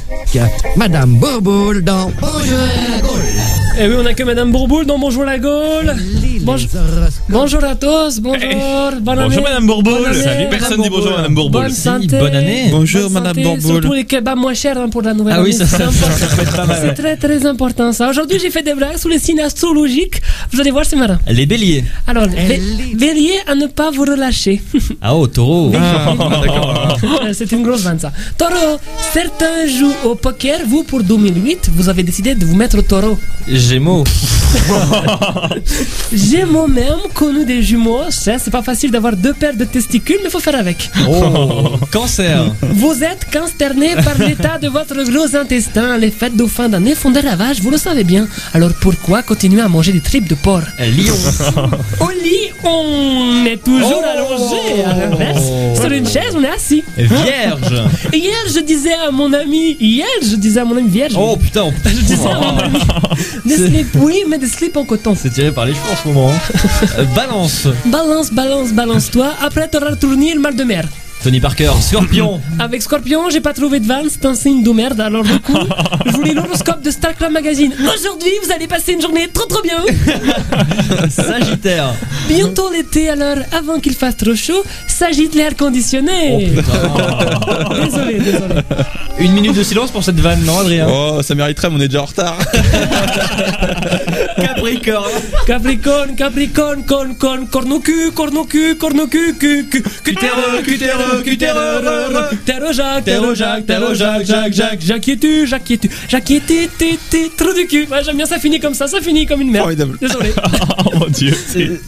Madame Bourboule dans Bonjour Gaule. Et oui, on a que Madame Bourboule dans Bonjour la Gaule. Bonjour, bonjour à tous, bonjour, bonne année. Bonjour Madame Bourboule. Bonne année. Salut, personne dit bonjour Madame Bourboule. Bonne Si, santé. bonne année. Bonjour, Bonne Madame santé, Bourboule. Surtout les kebabs moins chers hein, pour la nouvelle Ah oui, année, ça, c'est ça, important. ça peut être pas mal. C'est très très important ça. Aujourd'hui, j'ai fait des blagues sur les signes astrologiques. Vous allez voir, c'est marrant. Les béliers. Alors, vé- bélier à ne pas vous relâcher. Ah oh, taureau. Euh, c'est une grosse vanne ça. Taureau, certains jouent au poker. Vous, pour 2008, vous avez décidé de vous mettre au taureau. Gémeaux. Gémeaux même, connu des jumeaux. C'est pas facile d'avoir deux paires de testicules, mais faut faire avec. Oh, cancer. Vous êtes consterné par l'état de votre gros intestin. Les fêtes de fin d'année font des ravages, vous le savez bien. Alors pourquoi continuer à manger des tripes de porc Lion. Au lit, on est toujours allongé. À l'inverse, sur une chaise, on est assis. Vierge. Hier, je disais à mon ami, hier, je disais à mon ami vierge. Oh putain. Je disais à mon ami, oui, mais des slips en coton. C'est tiré par les cheveux en ce moment. hein. Euh, balance. Balance, balance, balance-toi. Après, t'auras le tournir mal de mer. Tony Parker, Scorpion. Avec Scorpion, j'ai pas trouvé de vanne, c'est un signe de merde. Alors du coup, je voulais l'horoscope de Star Club Magazine. Aujourd'hui, vous allez passer une journée trop trop bien. Sagittaire. Bientôt l'été, alors avant qu'il fasse trop chaud, s'agite l'air conditionné. désolé, désolé. Une minute de silence pour cette vanne, non Adrien? Oh, ça mériterait, mais on est déjà en retard. Capricorne. Capricorne, Capricorne, con, con, corno-cul, corno-cul, corno-cul, cu, cu, cutéreux, cutéreux, cutéreux, Terre Jacques, Terre Jacques, Terre Jacques, Jacques, Jacques, Jacques es tu, Jacques es tu, Jacques es tu, tu, tu, trou du cul. Ouais, j'aime bien, ça finit comme ça, ça finit comme une merde. Formidable. Désolé. Oh mon dieu.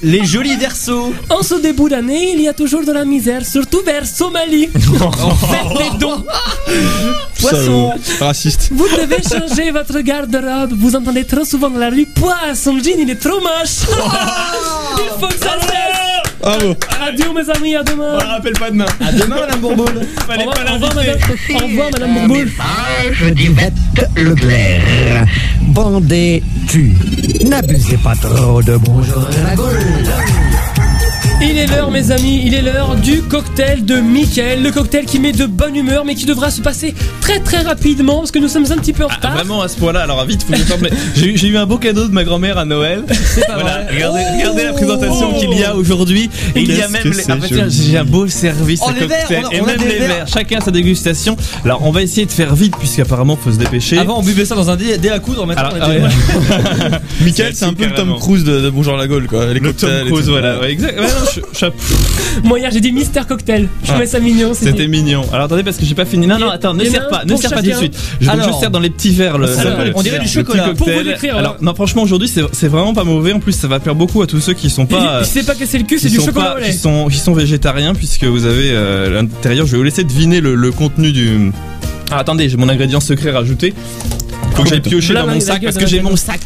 Les jolis versos. En ce début d'année, il y a toujours de la misère, surtout vers Somalie. Faites des dons. Poisson. Raciste. Vous devez changer votre garde-robe. Vous entendez trop souvent dans la rue Poisson, le jean, il est trop moche. il faut que ça cesse. Bravo. Adieu, mes amis, à demain. On la rappelle pas demain. À demain, Madame Bourboule. Au revoir, au revoir, madame. Au revoir, madame Bourboule. Je d'Yvette Leclerc. Bandez-tu. N'abusez pas trop de bonjour la Gaule. Il est l'heure, mes amis, il est l'heure du cocktail de Mickaël. Le cocktail qui met de bonne humeur, mais qui devra se passer très très rapidement parce que nous sommes un petit peu en Ah, retard. vraiment à ce point-là, alors vite, faut que je t'en mette. J'ai eu- j'ai eu un beau cadeau de ma grand-mère à Noël. Pas Voilà, vrai. regardez, Oh regardez la présentation Oh qu'il y a aujourd'hui. Et il y a même les. Ah bah joli. j'ai un beau service Oh, à les cocktail. verres, on a- et on a même des les verres. verres, chacun sa dégustation. Alors on va essayer de faire vite puisqu'apparemment faut se dépêcher. Avant, on buvait ça dans un dé, dé à coudre. Maintenant, Alors, on était- ah ouais. Michael, c'est un peu le Tom. Cruise de, de Bonjour la Gaule, quoi. Les Le cocktails Tom et Cruise, tout. voilà. Ouais, exact. Ouais, non, Moi, hier, j'ai dit Mister Cocktail. Je trouvais ça mignon. C'était mignon. Alors attendez parce que j'ai pas fini. Non non attends, ne serre pas, ne serre pas tout de suite. Je vais Alors. juste serre dans les petits verres. Le, on dirait du chocolat. Pour vous décrire, Alors non franchement aujourd'hui c'est c'est vraiment pas mauvais. En plus ça va plaire beaucoup à tous ceux qui sont pas. Sait pas casser le cul, c'est du chocolat pas- au lait. qui sont, qui sont végétariens puisque vous avez euh, l'intérieur. Je vais vous laisser deviner le, le contenu du. Ah, attendez, j'ai mon ingrédient secret rajouté. Faut que j'aille piocher dans mon sac parce que j'ai mon sac.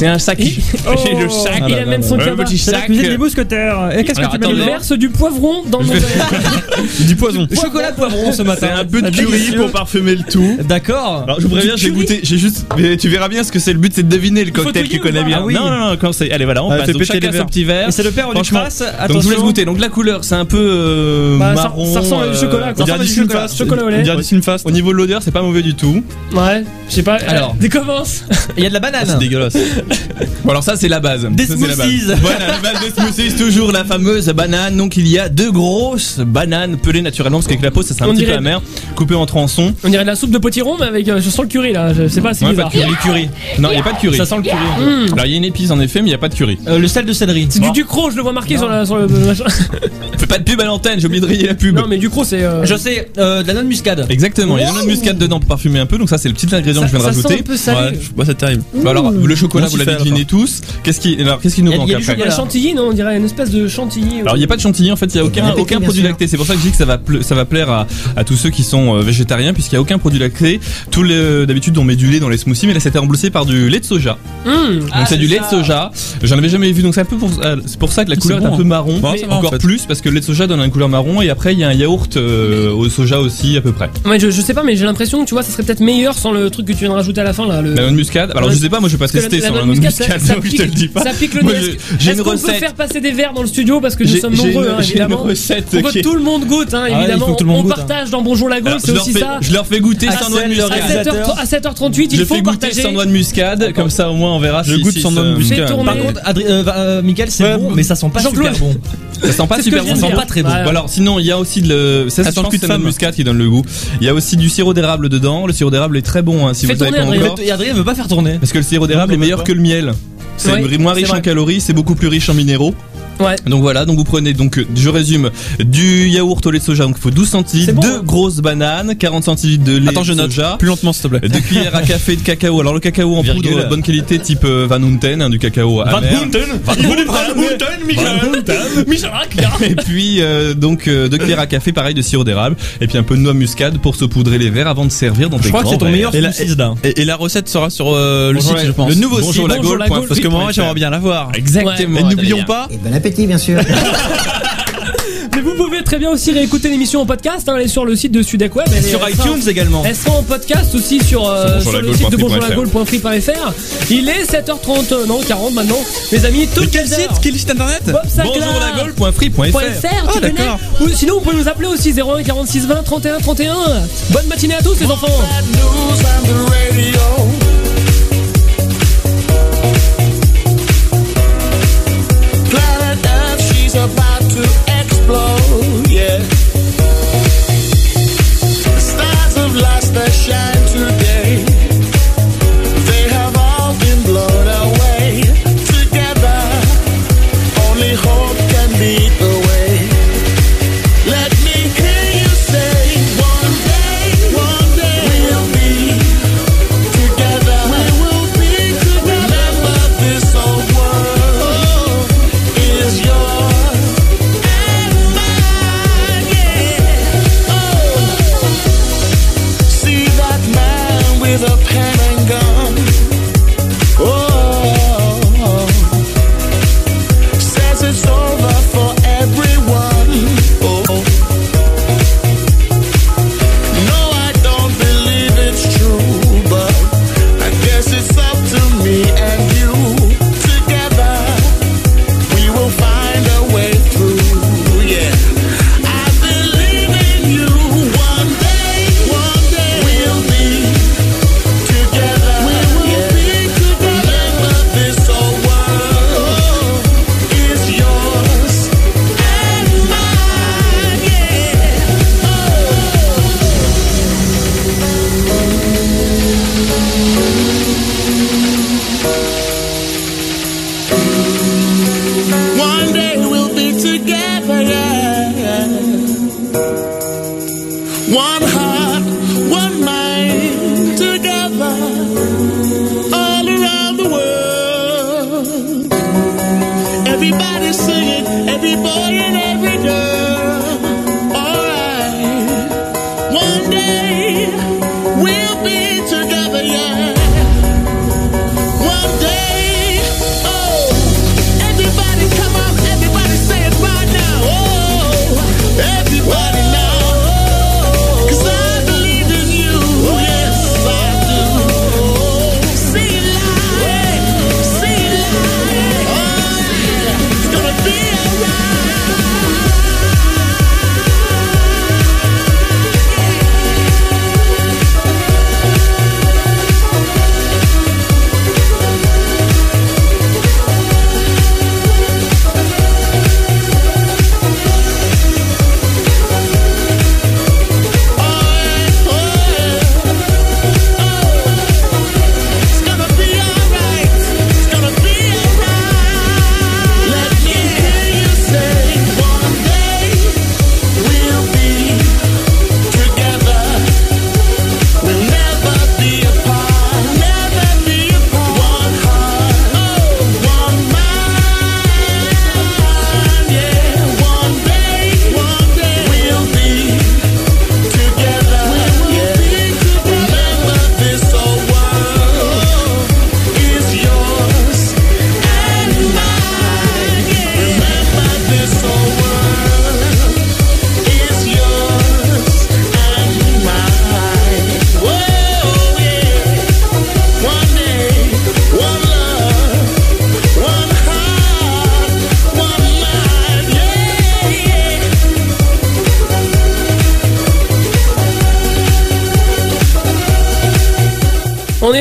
C'est un sac. Il- J'ai le Oh, sac. il amène son cabas. petit sac. mousquetaires. Et qu'est-ce que tu mets Il verse du poivron dans mon Du poison. Chocolat poivron ce matin. C'est un peu de curry pour parfumer le tout. D'accord. Alors je vous préviens, j'ai goûté, j'ai juste, mais tu verras bien ce que c'est. Le but c'est de deviner le cocktail que tu connais bien. Ah. Non non non, quand c'est, allez voilà, on Ah, passe. chacun les son petit verre. C'est le père du crasse. Donc je vous laisse goûter. Donc la couleur, c'est un peu euh, Bah, ça- marron. ça ressemble à du chocolat. On Ça dirait ressemble à du chocolat. au lait. Au niveau de l'odeur, c'est pas mauvais du tout. Ouais, je sais pas. Alors. euh, Décommence. Il y a de la banane. C'est dégueulasse. Bon alors ça c'est la base. Des Ça, c'est la base. smoothies. Voilà, la base des smoothies, toujours la fameuse banane. Donc il y a deux grosses bananes pelées naturellement parce qu'avec la peau ça c'est un On petit dirait- peu amer, coupées en tronçons. On dirait de la soupe de potiron, mais avec. euh, je sens le curry là. Je sais pas si Ouais, bizarre. pas de curry. curry. Non, il y a pas de curry. Ça sent le curry. Mmh. Alors il y a une épice en effet, mais il y a pas de curry. Euh, le sel de céleri. C'est du ducro, je le vois marqué sur, la, sur le machin. Fais pas de pub à l'antenne, j'ai oublié de rayer la pub. Non, mais ducro, c'est. euh, Je sais, euh, de la noix de muscade. Exactement, il y a une noix de muscade dedans pour parfumer un peu, donc ça c'est le petit ingrédient que je viens de ça sent rajouter. un peu salé. Ouais, je- ouais, c'est terrible. Bah alors le chocolat Fait, deviné tous. Qu'est-ce qui alors qu'est-ce qui nous manque il y a du après Il y a la chantilly, non On dirait une espèce de chantilly. alors il n'y a pas de chantilly en fait, il n'y a aucun, produit lacté. C'est pour ça que je dis que ça va, ple- ça va plaire à, à tous ceux qui sont euh, végétariens puisqu'il n'y a aucun produit lacté. Tous les d'habitude on met du lait dans les smoothies, mais là c'était remplacé par du lait de soja. Mmh. Donc c'est du lait de soja. J'en avais jamais vu, donc c'est un peu pour, euh, c'est pour ça que la couleur bon, est un peu marron. Bon, mais ça va, en encore fait. plus parce que le lait de soja donne une couleur marron et après il y a un yaourt euh, au soja aussi à peu près. Ouais, je, je sais pas, mais j'ai l'impression que tu vois, ça serait peut-être meilleur sans le truc que tu viens de rajouter à la fin là. Le... La noix de muscade. Alors je sais pas, moi je vais pas tester la- la la noix noix de muscade, muscade, ça- ça je te le pique- dis pas. Ça pique le nez. J'ai une qu'on peut recette. faire passer des verres dans le studio parce que nous sommes nombreux, une- hein, j'ai une évidemment. recette Pour que qui est- tout le monde goûte, hein, Ah, il évidemment. faut que tout le monde on goûte, partage dans Bonjour la Gaule, c'est je, leur aussi fais, ça. je leur fais goûter sans noix de À muscade. 7h, à 7h38, il Je faut fais goûter partager. sans noix de muscade, comme ça au moins on verra Je si- goûte sans noix de muscade. Par contre, euh, euh, Michael, c'est bon, mais ça sent pas super bon. Ça sent pas super bon, ça sent pas très bon. Alors sinon il y a aussi de ça, sent que de muscade qui donne le goût. Il y a aussi du sirop d'érable dedans. Le sirop d'érable est très bon hein, si vous savez pas encore. Et Adrien veut pas faire tourner. Parce que le sirop d'érable est meilleur. Que le miel. C'est moins riche en calories, c'est beaucoup plus riche en minéraux. Ouais. Donc voilà, donc vous prenez donc je résume du yaourt au lait de soja, donc il faut 12 centilitres, bon, deux hein. grosses bananes, 40 centilitres de lait Attends, je de note. soja. Plus lentement, s'il te plaît. Deux cuillères à café de cacao. Alors le cacao en Virgule. poudre bonne qualité type euh, Van Houten, hein, du cacao amer. Et puis euh, donc euh, deux cuillères à café pareil de sirop d'érable et puis un peu de noix muscade pour saupoudrer les verres avant de servir dans Je des crois que c'est ton meilleur Et la-. Et, et la recette sera sur euh, le Bonjour site, je pense. le nouveau Bonjour site, la bonjour Gaule la point- Gaule, Parce que moi, j'aimerais bien la voir. Exactement. Et n'oublions pas, Et appétit, bien sûr. Mais vous pouvez très bien aussi réécouter l'émission en podcast. Hein, elle est sur le site de Sudec Web. Elle est- sur sera- iTunes également. Elle sera en podcast aussi sur, euh, Sur sur le bonjourlagaule.free.fr. site de bonjourlagaule.free.fr. Il est 7h30, euh, non 40 maintenant. Mes amis, tout quel site? Quel site internet? Bob Sinclair. Bonjourlagole.free.fr. .fr, tu Ah, d'accord. Ou sinon, vous pouvez nous appeler aussi 01 46 20 31 31. Bonne matinée à tous les enfants.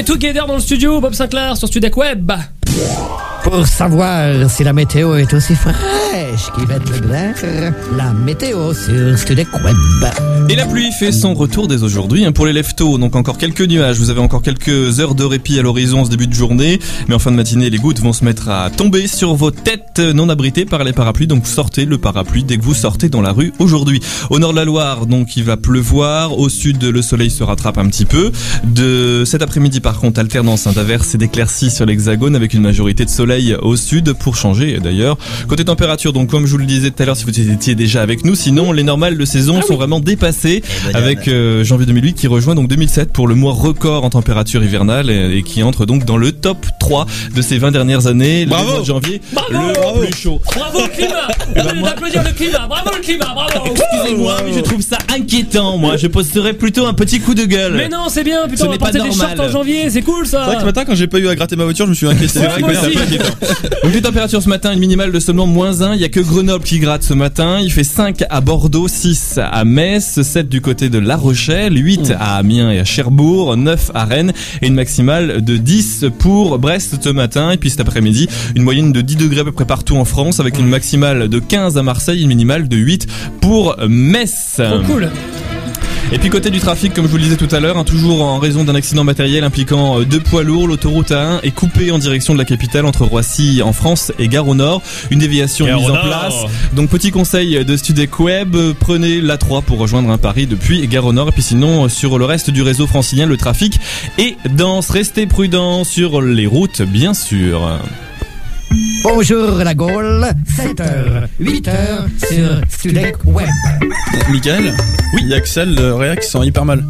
Together dans le studio, Bob Sinclair sur Studec Web. Pour savoir si la météo est aussi fraîche la météo sur Studec Web. Et la pluie fait son retour dès aujourd'hui hein, pour les leftos. Donc encore quelques nuages. Vous avez encore quelques heures de répit à l'horizon ce début de journée. Mais en fin de matinée, les gouttes vont se mettre à tomber sur vos têtes non abritées par les parapluies. Donc sortez le parapluie dès que vous sortez dans la rue aujourd'hui. Au nord de la Loire, donc il va pleuvoir. Au sud, le soleil se rattrape un petit peu. De cet après-midi, par contre, alternance hein, d'averses et d'éclaircies sur l'hexagone avec une majorité de soleil au sud pour changer d'ailleurs. Côté température, Donc comme je vous le disais tout à l'heure, si vous étiez déjà avec nous, sinon les normales de saison sont vraiment dépassées avec euh, janvier 2008 qui rejoint donc 2007 pour le mois record en température hivernale et, et qui entre donc dans le top 3 de ces 20 dernières années. Le Bravo. mois de janvier, Bravo. le plus chaud. Bravo le climat Au lieu d'applaudir le climat, bravo le climat, bravo Excusez-moi, mais je trouve ça inquiétant. Moi, je poserais plutôt un petit coup de gueule. Mais non, c'est bien, Ce putain, on va porter des shorts normal. en janvier, c'est cool ça C'est vrai que ce matin, quand j'ai pas eu à gratter ma voiture, je me suis inquiété. Ouais, moi. Donc les températures ce matin, une minimale de seulement moins 1. Il y a que Grenoble qui gratte ce matin. Il fait 5 à Bordeaux, 6 à Metz, 7 du côté de La Rochelle, 8 à Amiens et à Cherbourg, 9 à Rennes et une maximale de 10 pour Brest ce matin. Et puis cet après-midi, une moyenne de 10 degrés à peu près partout en France avec une maximale de 15 à Marseille, une minimale de 8 pour Metz. Trop cool Et puis côté du trafic, comme je vous le disais tout à l'heure, hein, toujours en raison d'un accident matériel impliquant euh, deux poids lourds, l'autoroute A1 est coupée en direction de la capitale entre Roissy en France et Gare au Nord. Une déviation Gare mise en place. Donc petit conseil de Studec Web, euh, prenez l'A3 pour rejoindre un Paris depuis Gare au Nord. Et puis sinon, euh, sur le reste du réseau francilien, le trafic est dense. Restez prudents sur les routes, bien sûr. Bonjour la Gaule, 7h, 8h sur Studec Web. Michael Oui. Il y a Axel, le réa qui sent hyper mal.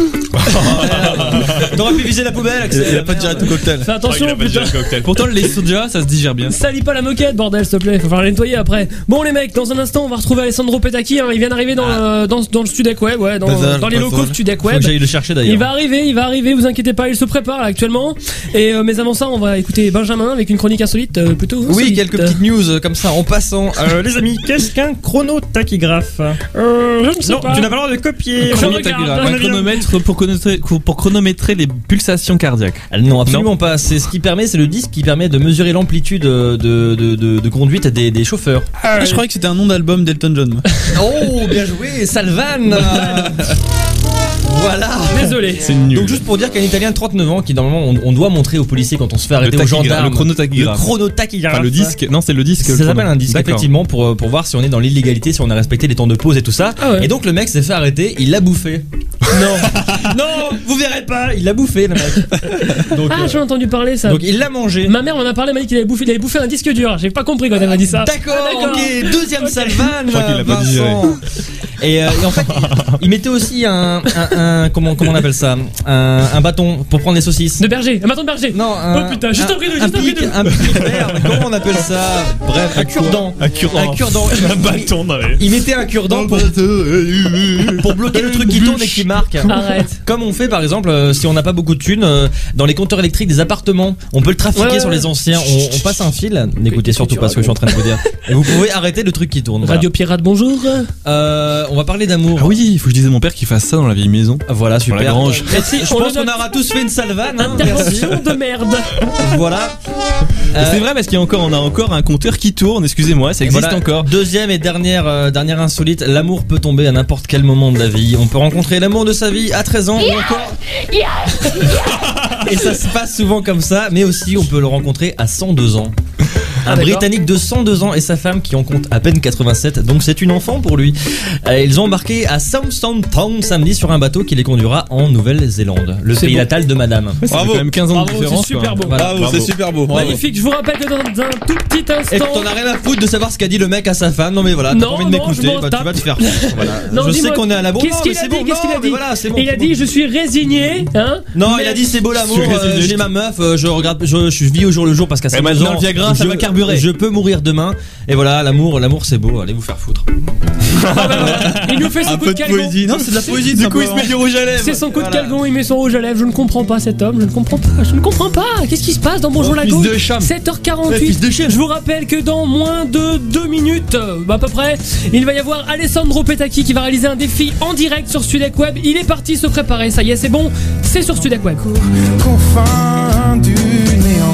T'aurais pu viser la poubelle, Axel. Il a pas digéré tout cocktail. Fais attention, putain Pourtant, les soja, ça se digère bien. Salis pas la moquette, bordel, s'il te plaît. Faut falloir la nettoyer après. Bon, les mecs, dans un instant, on va retrouver Alessandro Petacchi. hein. Il vient d'arriver dans, le- dans, dans le Studec Web, ouais, dans, Bazar, dans les locaux bazar. de Studec Faut Web. que j'aille le chercher, d'ailleurs. Il va arriver, il va arriver, vous inquiétez pas, il se prépare là, actuellement. Et, euh, mais avant ça, on va écouter Benjamin avec une chronique insolite euh, plutôt. Oui, insolite. quelques petites news euh, comme ça en passant. Euh, les amis, qu'est-ce qu'un chronotachygraphe Euh, je ne sais Non, pas. tu n'as pas le droit de copier. Je Chronotachygraphe, regarde. un chronomètre pour chronométrer, pour chronométrer les pulsations cardiaques. Non, absolument pas. C'est ce qui permet, c'est le disque qui permet de mesurer l'amplitude de, de, de, de conduite des, des chauffeurs. Ah, je croyais que c'était un nom d'album d'Elton John. Oh, bien joué, Salvan Voilà Désolé. C'est nul. Donc juste pour dire qu'un Italien de 39 ans qui normalement on, on doit montrer aux policiers quand on se fait arrêter aux tachygraphe, gendarmes le chronotachygraphe. le chronotachygraphe. Enfin, le disque, non, c'est le disque. Ça le s'appelle un disque effectivement pour, euh, pour voir si on est dans l'illégalité, si on a respecté les temps de pause et tout ça. Ah ouais. Et donc le mec s'est fait arrêter, il l'a bouffé. Non, non, vous verrez pas, il l'a bouffé le mec. Donc, Ah, euh, j'en ai entendu parler ça. donc il l'a mangé. Ma mère m'en a parlé, elle m'a dit qu'il avait bouffé, il avait bouffé un disque dur. J'ai pas compris quand elle m'a dit ça. D'accord, Ah, ok, deuxième salvan, Je crois qu'il l'a pas Vincent. digéré. Et, euh, et en fait, il, il mettait aussi un, un, un- comment, comment on appelle ça, un, un bâton pour prendre les saucisses. De berger, un bâton de berger. Non, un, Oh putain, juste un, un bridou, un juste un bridou. un pic, merde, comment on appelle ça Bref, un cure-dent. Un cure-dent. Un cure-dent. Un bâton dans les. Il mettait un cure-dent pour, pour bloquer le truc qui tourne et qui marque. Arrête. Comme on fait par exemple euh, si on n'a pas beaucoup de thunes euh, dans les compteurs électriques des appartements, on peut le trafiquer Ouais, ouais, sur les anciens, on, on passe un fil. N'écoutez surtout pas ce que je suis en train de vous dire. Et vous pouvez arrêter le truc qui tourne. voilà. Radio Pirate, bonjour. Euh, on va parler d'amour. Ah oui, il faut que je dise à mon père qu'il fasse ça dans la vieille maison. Voilà, super. grange. Merci, Je on pense qu'on aura tous fait une salvane. hein. Intervention de merde. Voilà. Et Euh, C'est vrai parce qu'il y a encore, on a encore un compteur qui tourne. Excusez-moi, ça existe Voilà. encore. Deuxième et dernière, euh, dernière insolite, l'amour peut tomber à n'importe quel moment de la vie. On peut rencontrer l'amour de sa vie à 13 ans ou encore. Et ça se passe souvent comme ça, mais aussi on peut le rencontrer à 102 ans. Un Ah. Britannique de 102 ans et sa femme qui en compte à peine 87, donc c'est une enfant pour lui. Euh, ils ont embarqué à Southampton samedi sur un bateau qui les conduira en Nouvelle-Zélande, le pays beau. natal de madame. Ça fait Bravo. quand même 15 ans de Bravo, différence. c'est super beau. Voilà. Bravo, c'est super beau. bravo. Magnifique, je vous rappelle que dans un tout petit Et instant. t'en as rien à foutre de savoir ce qu'a dit le mec à sa femme. Non mais voilà, t'as envie de m'écouter, bah, tu vas te faire. Voilà. Non, je sais qu'on est à la bourre. Qu'est-ce non, qu'il mais a dit Qu'est-ce qu'il a mais dit voilà, c'est bon, Il a dit je suis résigné, hein Non, il a dit c'est beau l'amour. Euh. J'ai ma meuf, euh, je regarde, je, je vis au jour le jour parce qu'à Et 52 maintenant, ans, le Viagra, ça je- va carburer. Je peux mourir demain. Et voilà, l'amour, l'amour c'est beau. Allez vous faire foutre. Ah bah voilà, Il nous fait son Un coup peu de de poésie. Non, c'est de la poésie. Du coup, il se met du rouge à lèvres. C'est son coup de Voilà. calgon, il met son rouge à lèvres. Je ne comprends pas cet homme, je ne comprends pas, je ne comprends pas. Qu'est-ce qui se passe dans Bonjour Oh, la cham. 7h48. Ouais, fils de cham. Je vous rappelle que dans moins de 2 minutes, euh, à peu près, il va y avoir Alessandro Petacchi qui va réaliser un défi en direct sur Studec Web. Il est parti se préparer, ça y est, c'est bon, c'est sur Studec Web. confins du néant,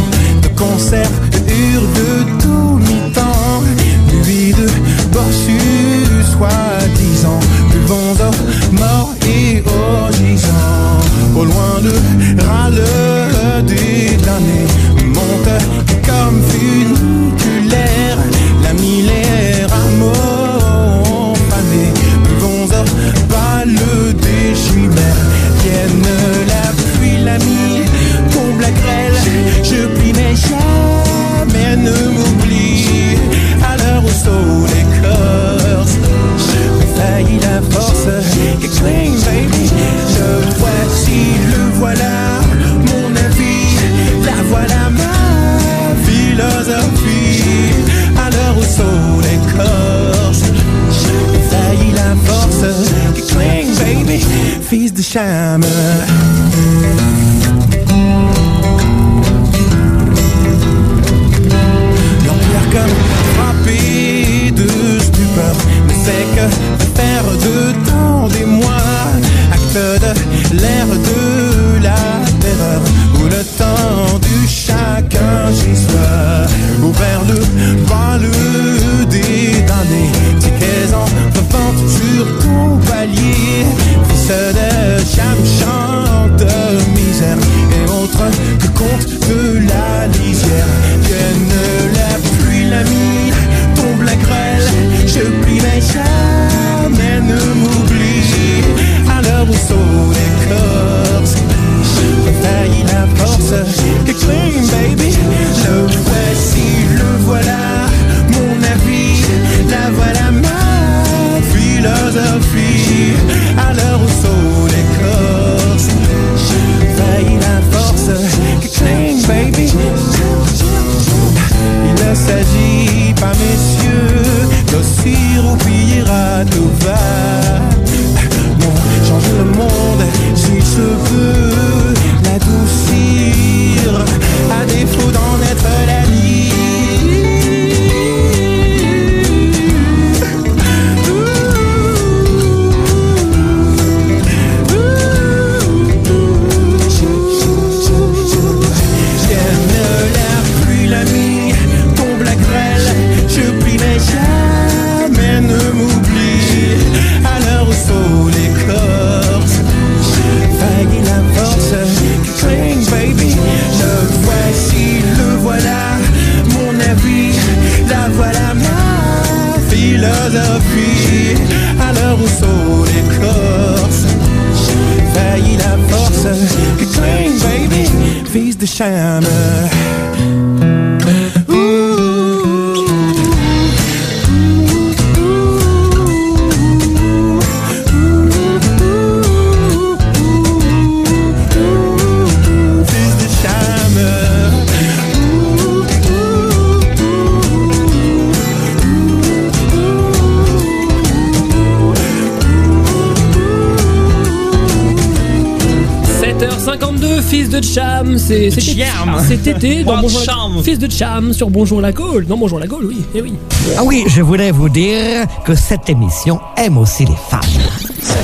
Dans Oh, Bonjour la- Cham. fils de Cham sur Bonjour la Gaule. Non, Bonjour la Gaule, oui, eh oui. Ah oui, je voulais vous dire que cette émission aime aussi les femmes.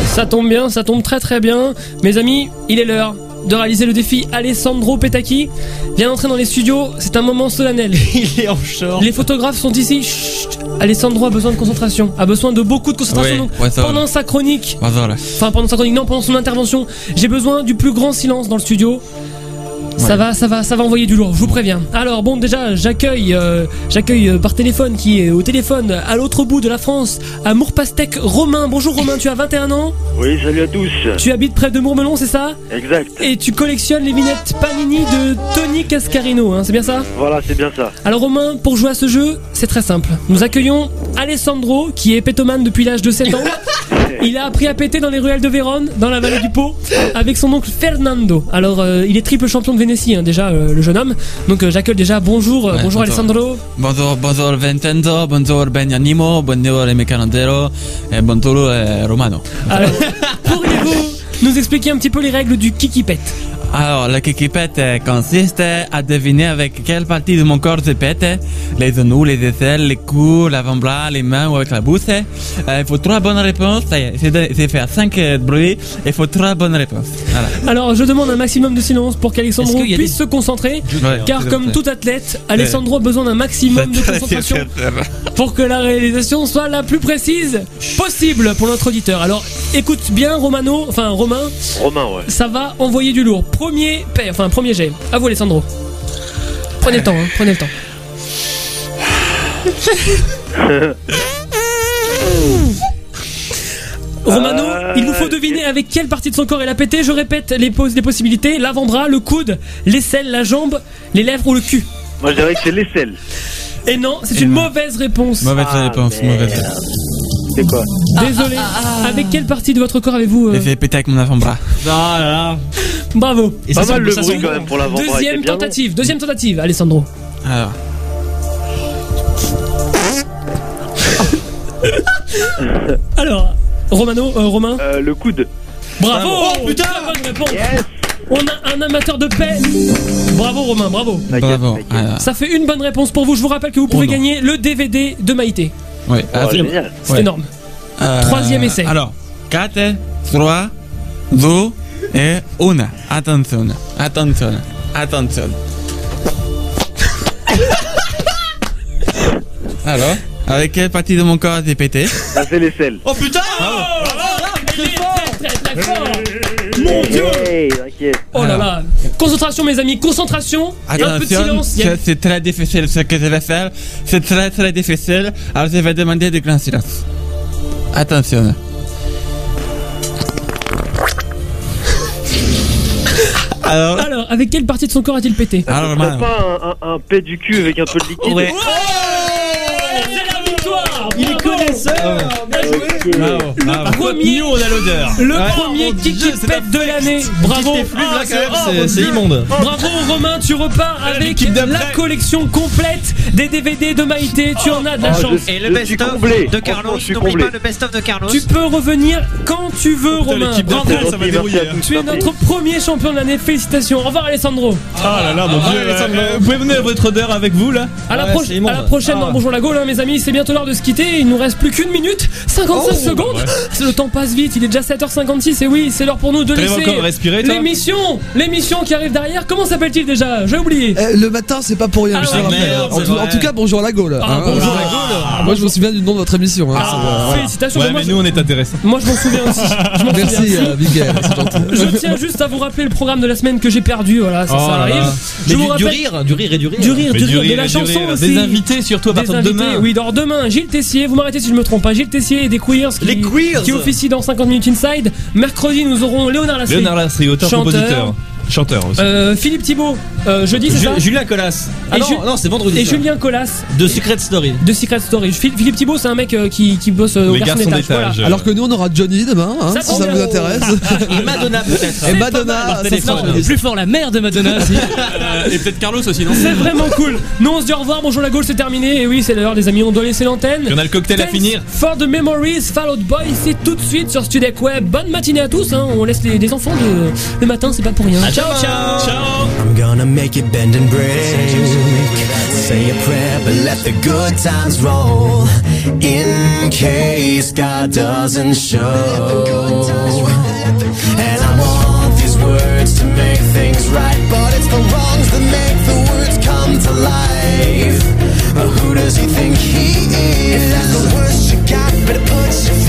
Ça tombe bien, ça tombe très très bien. Mes amis, il est l'heure de réaliser le défi Alessandro Petacchi. Vient d'entrer dans les studios, c'est un moment solennel. Il est offshore. Les photographes sont ici. Chut. Alessandro a besoin de concentration, a besoin de beaucoup de concentration. Ouais, Donc, ouais, ça va. pendant sa chronique, enfin pendant sa chronique, non, pendant son intervention, j'ai besoin du plus grand silence dans le studio. Ça va, ça va, ça va envoyer du lourd, je vous préviens. Alors bon, déjà, j'accueille, euh, j'accueille euh, par téléphone, qui est au téléphone à l'autre bout de la France, à Mourpastec, Romain. Bonjour Romain, tu as 21 ans, Oui, salut à tous. tu habites près de Mourmelon, c'est ça? Exact. Et tu collectionnes les vignettes Panini de Tony Cascarino, hein, c'est bien ça? Voilà, c'est bien ça. alors Romain, pour jouer à ce jeu, c'est très simple. Nous accueillons Alessandro, qui est pétomane depuis l'âge de 7 ans. Il a appris à péter dans les ruelles de Vérone, dans la vallée du Pau, avec son oncle Fernando. Alors, euh, il est triple champion de Vénétie, hein, déjà, euh, le jeune homme. Donc, euh, j'accueille déjà, bonjour, euh, Ouais, bonjour bonjour. Alessandro. Bonjour, bonjour Vincenzo, bonjour Benianimo, bonjour les Mecanandero, et bonjour Romano. Alors, pourriez-vous nous expliquer un petit peu les règles du kiki-pet Alors, la kikipette euh, consiste à deviner avec quelle partie de mon corps je pète. Les genoux, les aisselles, les coups, l'avant-bras, les mains ou avec la bouche. Euh, il faut trois bonnes réponses. Ça y est, C'est faire cinq euh, bruits. Il faut trois bonnes réponses. Voilà. Alors, je demande un maximum de silence pour a puisse des- se concentrer. Ouais, car, comme tout athlète, Alessandro a besoin d'un maximum de concentration. pour que la réalisation soit la plus précise possible pour notre auditeur. Alors écoute bien Romano, enfin Romain, Romain, ouais. ça va envoyer du lourd. Premier, pa- enfin premier jet. À vous Alessandro. Prenez le temps, hein, prenez le temps. Romano, il vous faut deviner avec quelle partie de son corps il a pété. Je répète les, pos- les possibilités l'avant-bras, le coude, l'aisselle, la jambe, les lèvres ou le cul. Moi, je dirais que c'est l'aisselle. Et non, c'est une mauvaise réponse. Mauvaise Ah, réponse, merde. mauvaise réponse. C'est quoi Désolé. Avec quelle partie de votre corps avez-vous euh, J'ai fait péter avec mon avant-bras. Bravo. Et Pas ça mal le bruit quand même pour était Deuxième bien long. tentative, deuxième tentative, Alessandro. Alors, Alors, Romano, euh, Romain, Euh, le coude. Bravo Oh, putain bonne réponse. On a un amateur de paix. Bravo Romain, bravo. Bravo. Ah, Ça fait une bonne réponse pour vous. Je vous rappelle que vous pouvez non. gagner le DVD de Maïté. ouais. Oh, génial. C'est Ouais. énorme. Euh, Troisième essai. Alors, 4, 3, 2 et 1. Attention, attention, attention. Alors, avec quelle partie de mon corps t'es pété? C'est l'aisselle. Oh putain Très très très fort. Mon dieu Hey, t'inquiète. Oh là là Concentration mes amis, concentration Un peu de Attention, silence. A- c'est- c'est très difficile ce que je vais faire. C'est très très difficile. Alors je vais demander du grand silence. Attention. Alors, Alors, avec quelle partie de son corps a-t-il pété alors C'est man, pas un, un, un pet du cul avec un peu de liquide Ouais. Bien joué bravo, bravo. Premier, Nous, on a l'odeur. le Ouais. premier Oh, kick Dieu, c'est pet de l'année. Bravo. Là, Ah, quand même, oh, c'est- mon c'est Dieu. immonde. Bravo Romain, tu repars avec l'équipe d'après. la collection complète des DVD de Maïté. Tu en as de la Ah, chance. Et le je suis best-of comblé. de Franchement, Carlos. je suis N'oublie comblé. pas le best-of de Carlos. Tu peux revenir quand tu veux, Romain. l'équipe Bravo. d'après, ça va Merci, dérouiller. merci à tous. Tu es notre premier champion de l'année. Félicitations. Au revoir Alessandro. Ah là là, mon dieu. euh, Vous pouvez mener votre odeur avec vous là À la, Ouais, proche- c'est immonde. à la prochaine dans Ah. Bonjour la Gaule, hein, mes amis. C'est bientôt l'heure de se quitter. Il nous reste plus qu'une minute 56 Oh, secondes. bah ouais. C'est le temps passe vite. Il est déjà 7h56. Et oui, c'est l'heure pour nous de laisser respirer, l'émission. L'émission qui arrive derrière. Comment s'appelle-t-il déjà? J'ai oublié. Eh, le matin, c'est pas pour rien, Ah je te ouais, rappelle. merde, en, tout, vrai. en tout cas, bonjour à la Gaule. Ah, hein. bonjour la Gaule. ah, moi, je me souviens du nom de votre émission. hein, félicitations. Ouais, mais moi, mais je- nous on est intéressants. moi, je m'en souviens aussi. Je m'en Merci, souviens. euh, Miguel, c'est gentil. Je tiens juste à vous rappeler le programme de la semaine que j'ai perdu. Voilà, ça, Oh ça arrive. Je vous du, du rappelle- rire, du rire et du rire. Du rire, du rire, de rire la chanson aussi. Des invités surtout à partir de demain. Oui, demain, Gilles Tessier, vous m'arrêtez si je me trompe pas, Gilles Tessier et des Queers qui, Les Queers. qui officient dans 50 minutes inside. Mercredi, nous aurons Léonard Lasserie. Léonard Lasserie, auteur, Chanteur. compositeur. Chanteur aussi. Euh, Philippe Thibault, euh, jeudi, c'est Ju- ça Julien Colas. Ah Et non, Ju- non, c'est vendredi. Et ça. Julien Colas De Secret Story. de Secret Story. Phil- Philippe Thibault, c'est un mec euh, qui, qui bosse euh, au Les garçon garçons d'étage. d'étage. Voilà. Alors que nous, on aura Johnny demain, hein, Ça si ça vous intéresse. Et Madonna peut-être. Et Madonna, ça sera téléphone. Plus fort la mère de Madonna aussi. Euh, et peut-être Carlos aussi, non c'est vraiment cool. Nous, on se dit au revoir. Bonjour la Gaule, c'est terminé. Et oui, c'est l'heure, les amis, on doit laisser l'antenne. On a le cocktail à Thanks finir. For the memories, Fall Out Boy, c'est tout de suite sur Studek Web. Bonne matinée à tous. Hein. On laisse les, les enfants de, le matin, c'est pas pour rien. ciao, ciao. Ciao I'm gonna make it bend and break. Say a prayer, but let the good times roll. In case God doesn't show. And I want these words to make things right, but it's the wrongs that make the words come to life. But who does he think he is? If that's the worst you got, better put your fingers